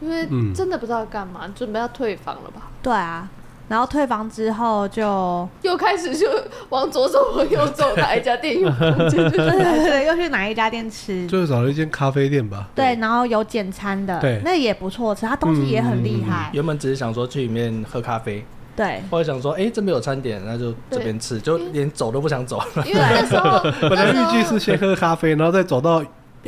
Speaker 1: 因为真的不知道干嘛，准备要退房了吧？
Speaker 5: 对啊，然后退房之后就
Speaker 1: 又开始就往左走往右走，哪一家店有空间 就对
Speaker 5: 对，又去哪一家店吃？
Speaker 4: 就找了一间咖啡店吧。
Speaker 5: 对，然后有简餐的，对，那也不错吃，它东西也很厉害。
Speaker 3: 原本只是想说去里面喝咖啡。
Speaker 5: 对，
Speaker 3: 后来想说，哎、欸，这边有餐点，那就这边吃，就连走都不想走了。
Speaker 1: 因为那时候
Speaker 4: 本来预计是先喝咖啡，然后再走到。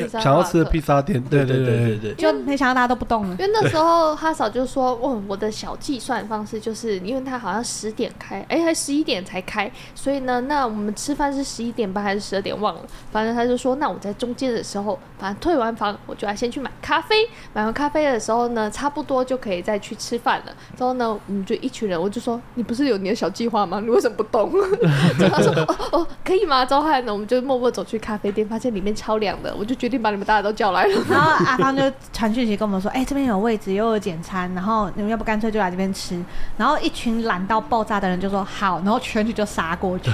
Speaker 4: 想要吃的披萨店，对对对对对，
Speaker 5: 就没想到大家都不动了。
Speaker 1: 因为那时候哈嫂就说：“哦，我的小计算方式就是，因为他好像十点开，哎，还十一点才开，所以呢，那我们吃饭是十一点半还是十二点忘了。反正他就说，那我在中间的时候，反正退完房，我就要先去买咖啡。买完咖啡的时候呢，差不多就可以再去吃饭了。之后呢，我们就一群人，我就说，你不是有你的小计划吗？你为什么不动？他说：哦哦，可以吗？之后呢，我们就默默走去咖啡店，发现里面超凉的，我就决定把你们大家都叫。来了，
Speaker 5: 然后阿芳就传讯息跟我们说：“哎、欸，这边有位置，又有简餐，然后你们要不干脆就来这边吃。”然后一群懒到爆炸的人就说：“好。”然后全体就杀过去，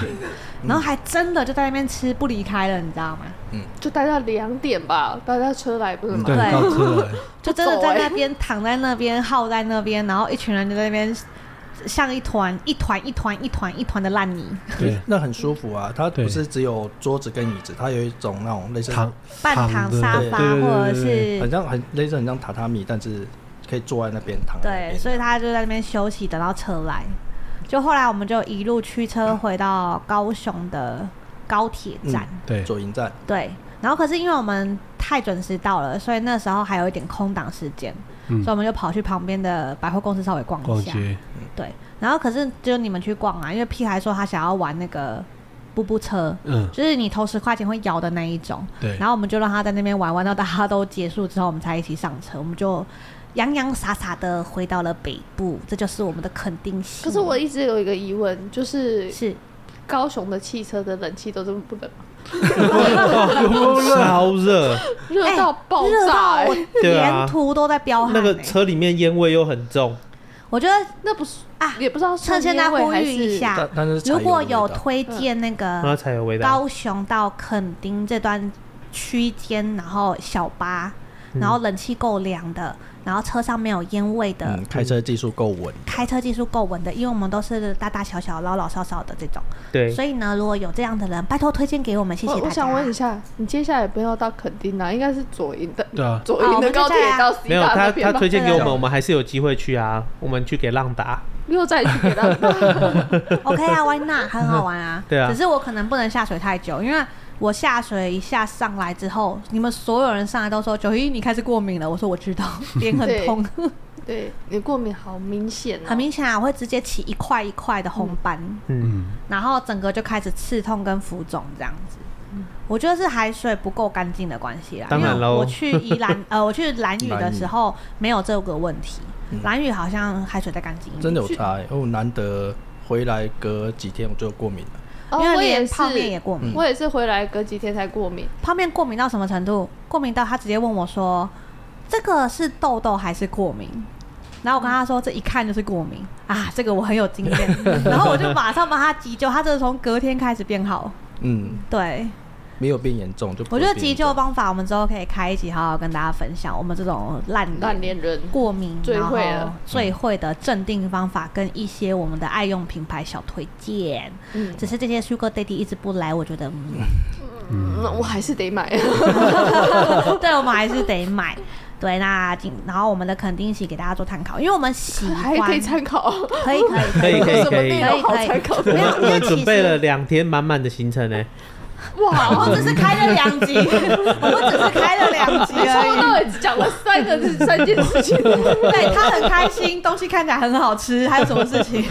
Speaker 5: 然后还真的就在那边吃不离开了，你知道吗？
Speaker 1: 嗯，就待到两点吧，待到车来不是吗？
Speaker 4: 对，
Speaker 5: 就真的在那边躺在那边耗在那边，然后一群人就在那边。像一团一团一团一团一团的烂泥，
Speaker 3: 对，那很舒服啊。它不是只有桌子跟椅子，它有一种那种类似
Speaker 5: 躺半躺沙发，或者是
Speaker 3: 很像很类似很像榻榻米，但是可以坐在那边躺。
Speaker 5: 对，所以他就在那边休息，等到车来。就后来我们就一路驱车回到高雄的高铁站，
Speaker 3: 嗯、对，左营站。
Speaker 5: 对，然后可是因为我们太准时到了，所以那时候还有一点空档时间，嗯、所以我们就跑去旁边的百货公司稍微逛一下。对，然后可是只有你们去逛啊，因为屁孩说他想要玩那个步步车，嗯，就是你投十块钱会摇的那一种。
Speaker 4: 对，
Speaker 5: 然后我们就让他在那边玩，玩到大家都结束之后，我们才一起上车，我们就。洋洋洒洒的回到了北部，这就是我们的肯定性。
Speaker 1: 可是我一直有一个疑问，就是
Speaker 5: 是
Speaker 1: 高雄的汽车的冷气都这么不冷吗？
Speaker 2: 超热，
Speaker 1: 热到爆炸，欸，
Speaker 5: 沿途都在飙汗，欸。
Speaker 2: 那个车里面烟味又很重，
Speaker 5: 我觉得
Speaker 1: 那不是啊，也不知道
Speaker 5: 趁现在呼吁一下，如果有推荐那个高雄到垦丁这段区间，然后小巴，然后冷气够凉的。然后车上没有烟味的，
Speaker 3: 嗯、开车技术够稳，
Speaker 5: 开车技术够稳的，因为我们都是大大小小、老老少少的这种，
Speaker 2: 对，
Speaker 5: 所以呢，如果有这样的人，拜托推荐给我们，谢谢大家。
Speaker 1: 我，我想问一下，你接下来不要到垦丁啊，应该是左营的，
Speaker 4: 对啊，
Speaker 1: 左营的高铁到 C 大那边吧。
Speaker 2: 没有他，他 推荐给我们，我们还是有机会去啊，我们去给浪达，
Speaker 1: 又再去给浪达，
Speaker 5: OK 啊，Why not？很好玩啊，
Speaker 2: 对啊，
Speaker 5: 只是我可能不能下水太久，因为。我下水一下上来之后，你们所有人上来都说：“九一，你开始过敏了。”我说：“我知道，脸很痛。
Speaker 1: 对”对，你过敏好明显、喔，
Speaker 5: 很明显啊！我会直接起一块一块的红斑，嗯，然后整个就开始刺痛跟浮肿这样子。嗯、我觉得是海水不够干净的关系啦。
Speaker 2: 当然喽，
Speaker 5: 我去宜兰 呃，我去兰屿的时候没有这个问题。兰屿、嗯、好像海水再干净一点，
Speaker 3: 真的有差、欸。哦，难得回来隔几天我就过敏了。
Speaker 5: 因为连泡面也过敏，
Speaker 1: 我也是回来隔几天才过敏。
Speaker 5: 泡面过敏到什么程度？过敏到他直接问我说：“这个是痘痘还是过敏？”然后我跟他说：“这一看就是过敏啊，这个我很有经验。” 然后我就马上帮他急救，他这是从隔天开始变好。嗯，对。
Speaker 3: 没有变严重就不。
Speaker 5: 我觉得急救方法，我们之后可以开一集，好好跟大家分享。我们这种烂
Speaker 1: 烂脸人
Speaker 5: 过敏
Speaker 1: 最会了，
Speaker 5: 最会的镇定方法，跟一些我们的爱用品牌小推荐。嗯，只是这些 Sugar Daddy 一直不来，我觉得，
Speaker 1: 嗯，那我还是得买。
Speaker 5: 对，我们还是得买。对，那然后我们的垦丁行给大家做参考，因为我们喜欢
Speaker 1: 还可以参考，
Speaker 5: 可以可以
Speaker 2: 可以可以可以
Speaker 1: 可以。
Speaker 2: 没有，我们准备了两天满满的行程呢。
Speaker 5: 哇！我们只是开了两集，我们只是开了两集而已。
Speaker 1: 到底讲了三个是三件事情。
Speaker 5: 对，他很开心，东西看起来很好吃，还有什么事情？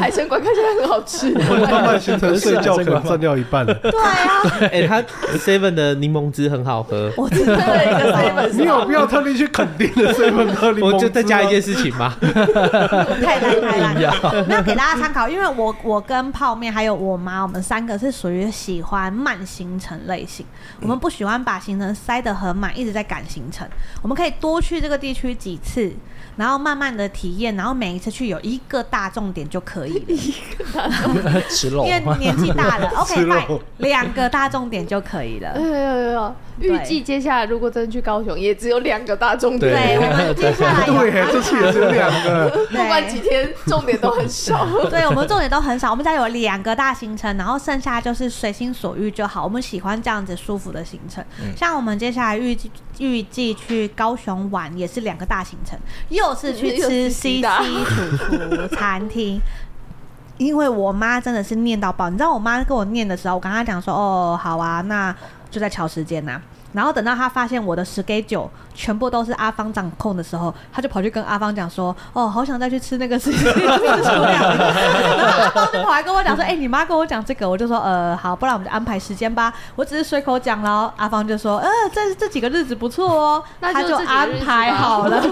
Speaker 1: 海鲜馆看起来很好吃。
Speaker 4: 我们慢慢行程睡觉可能占掉一半了。
Speaker 5: 对啊，
Speaker 2: 哎，他 Seven 的柠檬汁很好喝。
Speaker 5: 我只喝了一个 Seven，
Speaker 4: 你有必要特地去肯定的 Seven 喝柠檬汁？
Speaker 2: 我就再加一件事情嘛。
Speaker 5: 太难太难，没有给大家参考，因为我我跟泡面还有我妈，我们三个是属于喜欢慢。行程类型，我们不喜欢把行程塞得很满，一直在赶行程。我们可以多去这个地区几次，然后慢慢的体验，然后每一次去有一个大重点就可以了。
Speaker 3: 吃肉，
Speaker 5: 因为年纪大了，OK，买两个大重点就可以了。
Speaker 1: 有有有。预计接下来如果真的去高雄，也只有两个大重点。
Speaker 5: 对，我们 接下来
Speaker 4: 对，这次也只有两个，
Speaker 1: 不管几天，重点都很少。
Speaker 5: 对，我们重点都很少，我们家有两个大行程，然后剩下就是随心所欲就好。我们喜欢这样子舒服的行程。像我们接下来预计预计去高雄玩，也是两个大行程，又是去吃 CC 主厨餐厅。因为我妈真的是念到爆，你知道我妈跟我念的时候，我跟她讲说，哦，好啊，那。就在瞧时间呐、啊，然后等到他发现我的 schedule 全部都是阿芳掌控的时候，他就跑去跟阿芳讲说：“哦，好想再去吃那个事情。”然后阿芳就跑来跟我讲说：“哎、欸，你妈跟我讲这个。”我就说：“呃，好，不然我们就安排时间吧。”我只是随口讲了。阿芳就说：“呃，这这几个日子不错哦。”他就安排好了。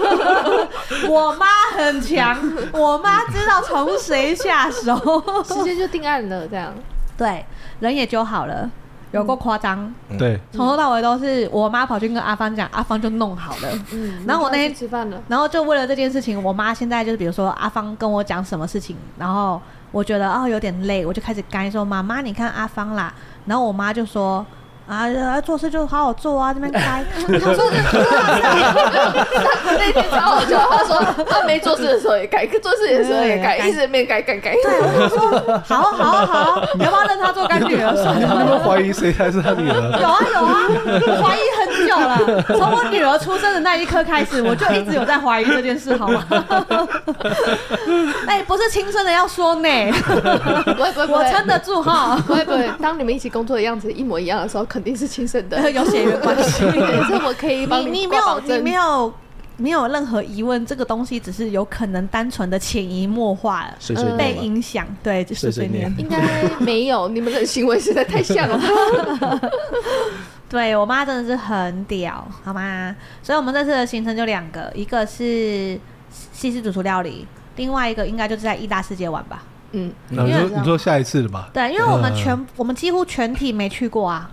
Speaker 5: 我妈很强，我妈知道从谁下手，
Speaker 1: 时间就定案了。这样
Speaker 5: 对，人也就好了。有过夸张，
Speaker 4: 对，
Speaker 5: 从头到尾都是我妈跑去跟阿芳讲，阿芳就弄好了。嗯，然后我那天
Speaker 1: 吃饭了，
Speaker 5: 然后就为了这件事情，我妈现在就是比如说阿芳跟我讲什么事情，然后我觉得哦有点累，我就开始干说妈妈你看阿芳啦，然后我妈就说。啊，做事就好好做啊，这边开。他说是，
Speaker 1: 那天超好笑，他说他没做事的时候也改，做事的时候也改，一直没改改改。
Speaker 5: 对，我就说好好好，你要不要 认他做干女儿？
Speaker 4: 你们怀疑谁才是他女儿？
Speaker 5: 有啊有啊，我怀疑很久了，从我女儿出生的那一刻开始，我就一直有在怀疑这件事，好吗？哎、欸，不是亲生的要说呢，
Speaker 1: 不会不会，
Speaker 5: 我撑得住哈。
Speaker 1: 不会不会，当你们一起工作的样子一模一样的时候，肯定是亲生的，
Speaker 5: 有血缘关系。
Speaker 1: 这我可以帮你，
Speaker 5: 你没有你没有没有任何疑问，这个东西只是有可能单纯的潜移默化
Speaker 3: 碎碎
Speaker 5: 被影响，对，就是碎念。
Speaker 1: 应该没有，你们的行为实在太像了。
Speaker 5: 对我妈真的是很屌，好吗？所以我们这次的行程就两个，一个是西式主厨料理，另外一个应该就是在意大世界玩吧。
Speaker 4: 嗯，你说你说下一次的吧？
Speaker 5: 对，因为我们全我们几乎全体没去过啊，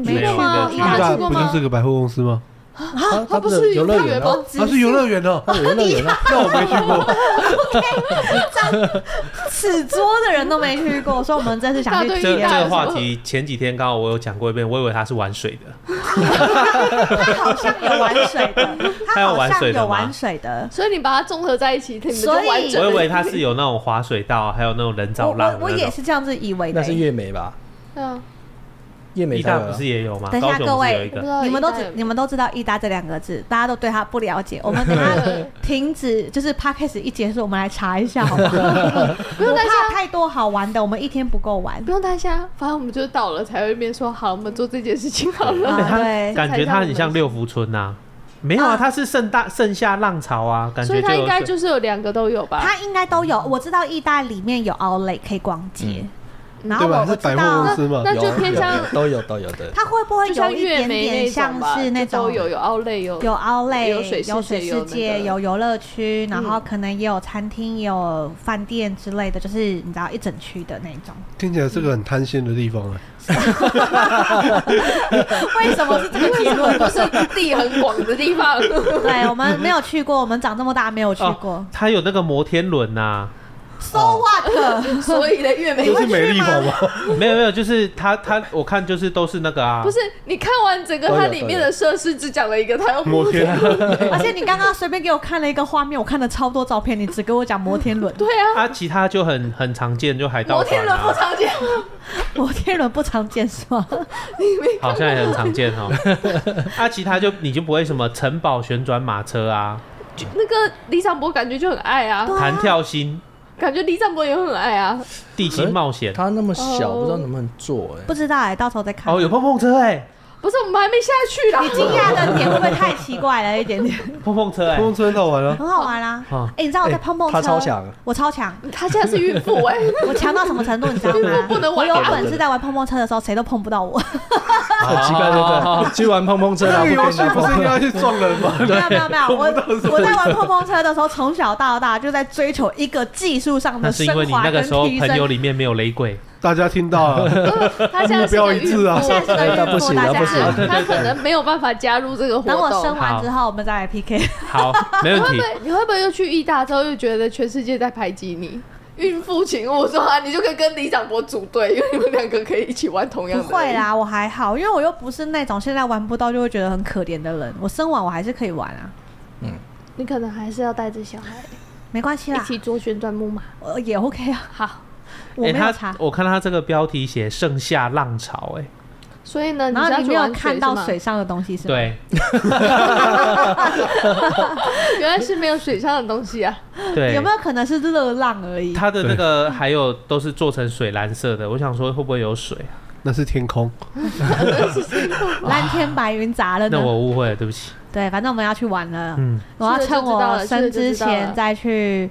Speaker 1: 没去过义大
Speaker 4: 不就是个百货公司吗？
Speaker 1: 啊，他不是游乐园吗？
Speaker 4: 他是游乐园哦，他是游乐园啊，那我没去过。
Speaker 5: 这此桌的人都没去过，所以我们这次想去体验。
Speaker 2: 这个话题前几天刚好我有讲过一遍，我以为他是玩水的。
Speaker 5: 他好像有玩水的，他好像有玩水的，
Speaker 1: 所以你把它综合在一起，所以
Speaker 2: 我以为他是有那种滑水道，还有那种人造浪。
Speaker 5: 我也是这样子以为的。
Speaker 3: 那是月美吧？
Speaker 1: 嗯。
Speaker 2: 义大不是也有吗？
Speaker 5: 等一下，各位，你们都知你们都知道“义大”这两个字，大家都对他不了解。我们等下停止，就是 Podcast 一结束，我们来查一下，好不好？不用担心，太多好玩的，我们一天不够玩。
Speaker 1: 不用担心，反正我们就是到了才会边说好，我们做这件事情好了。
Speaker 5: 对，
Speaker 2: 感觉它很像六福村呐，没有啊，它是盛大盛夏浪潮啊，感觉。
Speaker 1: 所以它应该就是有两个都有吧？
Speaker 5: 它应该都有，我知道意大里面有 Outlet 可以逛街。然后我知道，
Speaker 1: 那就偏向
Speaker 3: 都有都有的。
Speaker 5: 它会不会有一点点像是那种
Speaker 1: 有有奥莱有
Speaker 5: 有奥莱
Speaker 1: 有水
Speaker 5: 有水世界有游乐区，然后可能也有餐厅也有饭店之类的，就是你知道一整区的那种。
Speaker 4: 听起来是个很贪心的地方啊！
Speaker 5: 为什么是这个结论？
Speaker 1: 不是地很广的地方。
Speaker 5: 对，我们没有去过，我们长这么大没有去过。
Speaker 2: 它有那个摩天轮呐。
Speaker 5: So what？
Speaker 1: 所以的月美
Speaker 4: 就是美丽？
Speaker 2: 没有没有，就是他他我看就是都是那个啊。
Speaker 1: 不是，你看完整个它里面的设施，只讲了一个，它有摩天轮。
Speaker 5: 而且你刚刚随便给我看了一个画面，我看了超多照片，你只给我讲摩天轮。
Speaker 1: 对啊。
Speaker 2: 啊，其他就很很常见，就海盗船。
Speaker 1: 摩天轮不常见吗。
Speaker 5: 摩天轮不常见是吗？
Speaker 2: 好像也很常见哦。啊，其他就你就不会什么城堡旋转马车啊？
Speaker 1: 那个李长博感觉就很爱啊，
Speaker 2: 弹跳心。
Speaker 1: 感觉李展博也很爱啊，
Speaker 2: 地心冒险，
Speaker 3: 他那么小，不知道能不能坐哎，
Speaker 5: 不知道哎，到时候再看。
Speaker 2: 哦，有碰碰车哎。
Speaker 1: 不是，我们还没下去啦。
Speaker 5: 你惊讶的 点会不会太奇怪了一点点？
Speaker 2: 碰碰车，哎，碰
Speaker 4: 碰车很好玩啊，
Speaker 5: 很好玩啊。哎，你知道我在碰碰车，
Speaker 3: 他超强，
Speaker 5: 我超强。
Speaker 1: 他现在是孕妇哎，
Speaker 5: 我强到什么程度？你知道吗？
Speaker 1: 不能玩。
Speaker 5: 我有本事在玩碰碰车的时候，谁都碰不到我。
Speaker 3: 很奇怪，对不对？去玩碰碰车，
Speaker 4: 那个游戏不是应该去撞人吗？
Speaker 5: 没有没有没有，我我在玩碰碰车的时候，从小到大就在追求一个技术上的升华跟提升。是因为你那个时候
Speaker 2: 朋友里面没有雷鬼。
Speaker 4: 大家听到了，
Speaker 1: 他现在是个孕妇啊，
Speaker 5: 现在是个孕妇，大家
Speaker 1: 他可能没有办法加入这个活动。
Speaker 5: 等我生完之后，我们再来 PK。
Speaker 2: 好，没问题。
Speaker 1: 你会不会又去意大之后又觉得全世界在排挤你？孕妇请勿说啊，你就可以跟李长博组队，因为你们两个可以一起玩同样的。
Speaker 5: 不会啦，我还好，因为我又不是那种现在玩不到就会觉得很可怜的人。我生完我还是可以玩啊。
Speaker 1: 嗯，你可能还是要带着小孩，
Speaker 5: 没关系啦，
Speaker 1: 一起坐旋转木马，
Speaker 5: 呃，也 OK 啊。
Speaker 1: 好。
Speaker 5: 我没有查，
Speaker 2: 我看到他这个标题写“盛夏浪潮”哎，
Speaker 1: 所以呢，
Speaker 5: 然后你没有看到水上的东西是吗？
Speaker 2: 对，
Speaker 1: 原来是没有水上的东西啊。
Speaker 2: 对，
Speaker 5: 有没有可能是热浪而已？
Speaker 2: 它的那个还有都是做成水蓝色的，我想说会不会有水啊？
Speaker 4: 那是天空，
Speaker 5: 蓝天白云砸了。
Speaker 2: 那我误会了，对不起。
Speaker 5: 对，反正我们要去玩了。嗯，我要趁我生之前再去。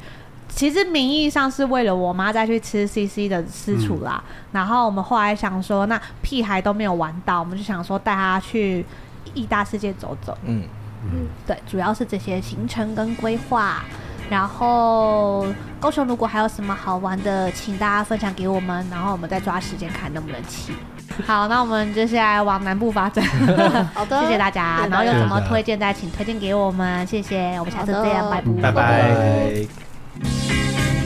Speaker 5: 其实名义上是为了我妈再去吃 CC 的私厨啦，嗯、然后我们后来想说，那屁孩都没有玩到，我们就想说带他去义大世界走走。嗯嗯，对，主要是这些行程跟规划。然后高雄如果还有什么好玩的，请大家分享给我们，然后我们再抓时间看能不能去。好，那我们接下来往南部发展。好的，谢谢大家。然后有什么推荐，再请推荐给我们。谢谢，我们下次见，拜拜。
Speaker 2: 拜拜。Thank you.